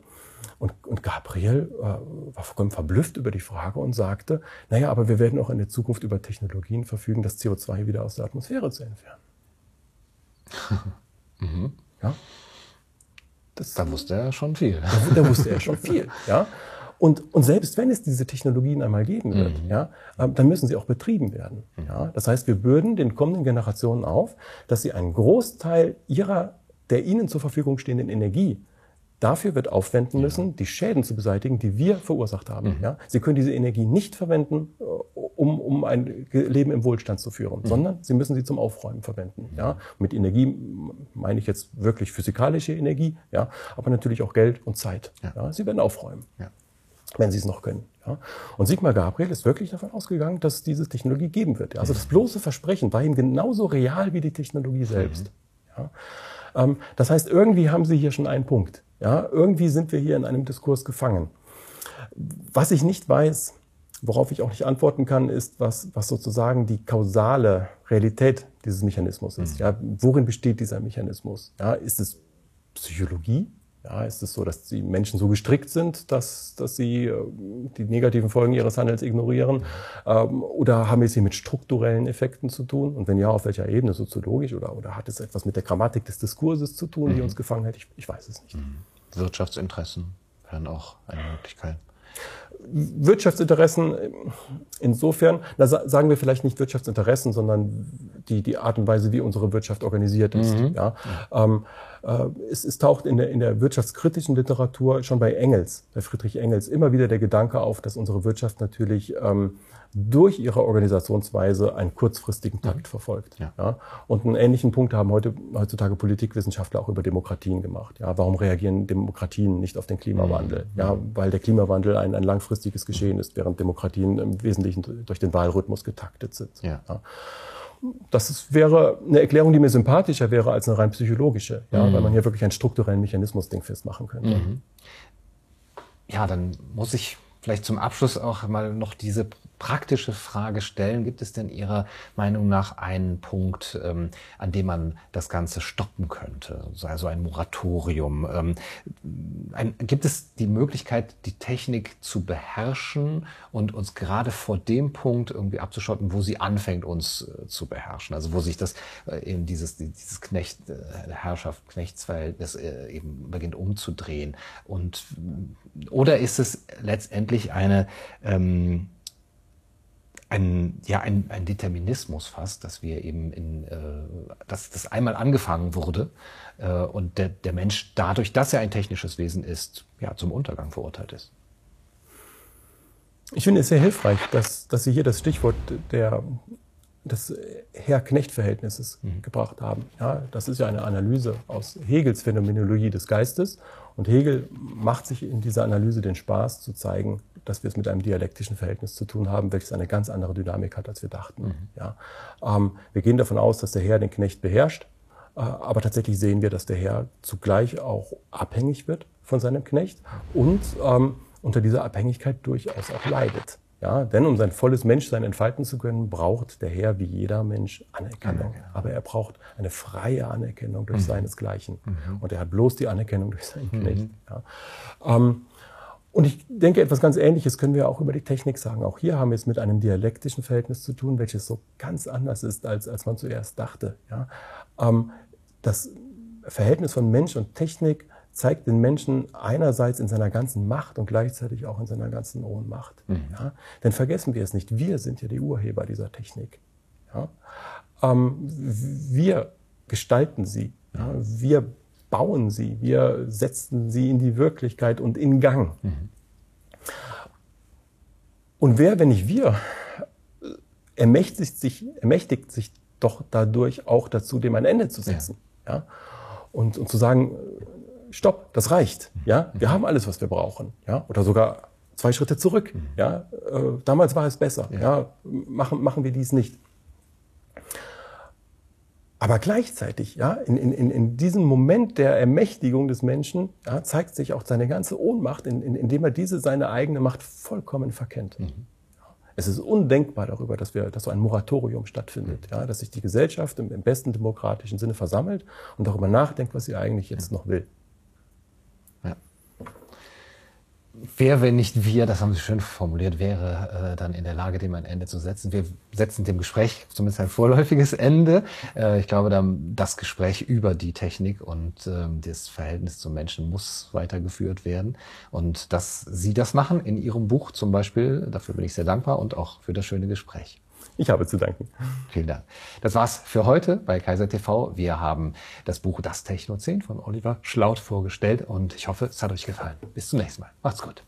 Und, und Gabriel äh, war vollkommen verblüfft über die Frage und sagte, naja, aber wir werden auch in der Zukunft über Technologien verfügen, das CO2 wieder aus der Atmosphäre zu entfernen. mhm. Ja? Das, da wusste er schon viel. Da, da wusste er schon viel. Ja? Und, und selbst wenn es diese Technologien einmal geben wird, mhm. ja, äh, dann müssen sie auch betrieben werden. Mhm. Ja? Das heißt, wir bürden den kommenden Generationen auf, dass sie einen Großteil ihrer, der ihnen zur Verfügung stehenden Energie dafür wird aufwenden müssen, die Schäden zu beseitigen, die wir verursacht haben. Mhm. Ja? Sie können diese Energie nicht verwenden, äh, um, um ein Leben im Wohlstand zu führen, mhm. sondern sie müssen sie zum Aufräumen verwenden. Mhm. Ja? Mit Energie meine ich jetzt wirklich physikalische Energie, ja? aber natürlich auch Geld und Zeit. Ja. ja? Sie werden aufräumen. Ja wenn sie es noch können. Ja. Und Sigmar Gabriel ist wirklich davon ausgegangen, dass es diese Technologie geben wird. Also das bloße Versprechen war ihm genauso real wie die Technologie selbst. Mhm. Ja. Ähm, das heißt, irgendwie haben Sie hier schon einen Punkt. Ja. Irgendwie sind wir hier in einem Diskurs gefangen. Was ich nicht weiß, worauf ich auch nicht antworten kann, ist, was, was sozusagen die kausale Realität dieses Mechanismus ist. Mhm. Ja. Worin besteht dieser Mechanismus? Ja. Ist es Psychologie? Ja, ist es so, dass die Menschen so gestrickt sind, dass, dass sie äh, die negativen Folgen ihres Handels ignorieren? Ähm, oder haben wir es hier mit strukturellen Effekten zu tun? Und wenn ja, auf welcher Ebene, soziologisch? Oder, oder hat es etwas mit der Grammatik des Diskurses zu tun, die mhm. uns gefangen hat? Ich, ich weiß es nicht. Mhm. Wirtschaftsinteressen wären auch eine Möglichkeit. Wirtschaftsinteressen insofern, da sagen wir vielleicht nicht Wirtschaftsinteressen, sondern die, die Art und Weise, wie unsere Wirtschaft organisiert ist. Mhm. Ja. Ähm, äh, es, es taucht in der, in der wirtschaftskritischen Literatur schon bei Engels, bei Friedrich Engels, immer wieder der Gedanke auf, dass unsere Wirtschaft natürlich ähm, durch ihre Organisationsweise einen kurzfristigen Takt mhm. verfolgt. Ja. ja. Und einen ähnlichen Punkt haben heute, heutzutage Politikwissenschaftler auch über Demokratien gemacht. Ja, warum reagieren Demokratien nicht auf den Klimawandel? Mhm. Ja, weil der Klimawandel ein, ein langfristiges Geschehen ist, während Demokratien im Wesentlichen durch den Wahlrhythmus getaktet sind. Ja. ja das ist, wäre eine Erklärung, die mir sympathischer wäre als eine rein psychologische, ja, mhm. weil man hier wirklich einen strukturellen Mechanismus-Ding festmachen könnte. Mhm. Ja, dann muss ich vielleicht zum Abschluss auch mal noch diese praktische Frage stellen. Gibt es denn Ihrer Meinung nach einen Punkt, ähm, an dem man das Ganze stoppen könnte? Also ein Moratorium. Ähm, ein, gibt es die Möglichkeit, die Technik zu beherrschen und uns gerade vor dem Punkt irgendwie abzuschotten, wo sie anfängt, uns äh, zu beherrschen? Also wo sich das äh, eben dieses, dieses Knecht, äh, Herrschaft, Knechtsverhältnis äh, eben beginnt umzudrehen. Und, oder ist es letztendlich eine, ähm, ein, ja, ein, ein Determinismus fast, dass wir eben in, äh, dass das einmal angefangen wurde äh, und der, der Mensch dadurch, dass er ein technisches Wesen ist, ja, zum Untergang verurteilt ist. Ich finde es sehr hilfreich, dass, dass Sie hier das Stichwort der, des Herr-Knecht-Verhältnisses mhm. gebracht haben. Ja, das ist ja eine Analyse aus Hegels Phänomenologie des Geistes. Und Hegel macht sich in dieser Analyse den Spaß zu zeigen, dass wir es mit einem dialektischen Verhältnis zu tun haben, welches eine ganz andere Dynamik hat, als wir dachten. Mhm. Ja. Ähm, wir gehen davon aus, dass der Herr den Knecht beherrscht, äh, aber tatsächlich sehen wir, dass der Herr zugleich auch abhängig wird von seinem Knecht und ähm, unter dieser Abhängigkeit durchaus auch leidet. Ja, denn um sein volles Menschsein entfalten zu können, braucht der Herr wie jeder Mensch Anerkennung. Anerkennung. Aber er braucht eine freie Anerkennung durch mhm. seinesgleichen. Mhm. Und er hat bloß die Anerkennung durch seinen Knecht. Mhm. Ja. Ähm, und ich denke, etwas ganz Ähnliches können wir auch über die Technik sagen. Auch hier haben wir es mit einem dialektischen Verhältnis zu tun, welches so ganz anders ist, als, als man zuerst dachte. Ja. Ähm, das Verhältnis von Mensch und Technik zeigt den Menschen einerseits in seiner ganzen Macht und gleichzeitig auch in seiner ganzen Ohnmacht. Mhm. Ja? Denn vergessen wir es nicht, wir sind ja die Urheber dieser Technik. Ja? Ähm, wir gestalten sie, ja? wir bauen sie, wir setzen sie in die Wirklichkeit und in Gang. Mhm. Und wer, wenn nicht wir, ermächtigt sich, ermächtigt sich doch dadurch auch dazu, dem ein Ende zu setzen. Ja. Und, und zu sagen, stopp, das reicht. Ja, wir haben alles, was wir brauchen. Ja, oder sogar zwei Schritte zurück. Mhm. Ja, äh, damals war es besser. Ja, ja machen, machen wir dies nicht. Aber gleichzeitig, ja, in, in, in diesem Moment der Ermächtigung des Menschen ja, zeigt sich auch seine ganze Ohnmacht, in, in, indem er diese seine eigene Macht vollkommen verkennt. Mhm. Es ist undenkbar darüber, dass, wir, dass so ein Moratorium stattfindet, ja, dass sich die Gesellschaft im, im besten demokratischen Sinne versammelt und darüber nachdenkt, was sie eigentlich jetzt noch will. Wer, wenn nicht wir, das haben Sie schön formuliert, wäre äh, dann in der Lage, dem ein Ende zu setzen. Wir setzen dem Gespräch zumindest ein vorläufiges Ende. Äh, ich glaube, dann das Gespräch über die Technik und äh, das Verhältnis zum Menschen muss weitergeführt werden. Und dass Sie das machen in Ihrem Buch zum Beispiel, dafür bin ich sehr dankbar und auch für das schöne Gespräch. Ich habe zu danken. Vielen Dank. Das war's für heute bei Kaiser TV. Wir haben das Buch Das Techno 10 von Oliver Schlaut vorgestellt und ich hoffe, es hat euch gefallen. Bis zum nächsten Mal. Macht's gut.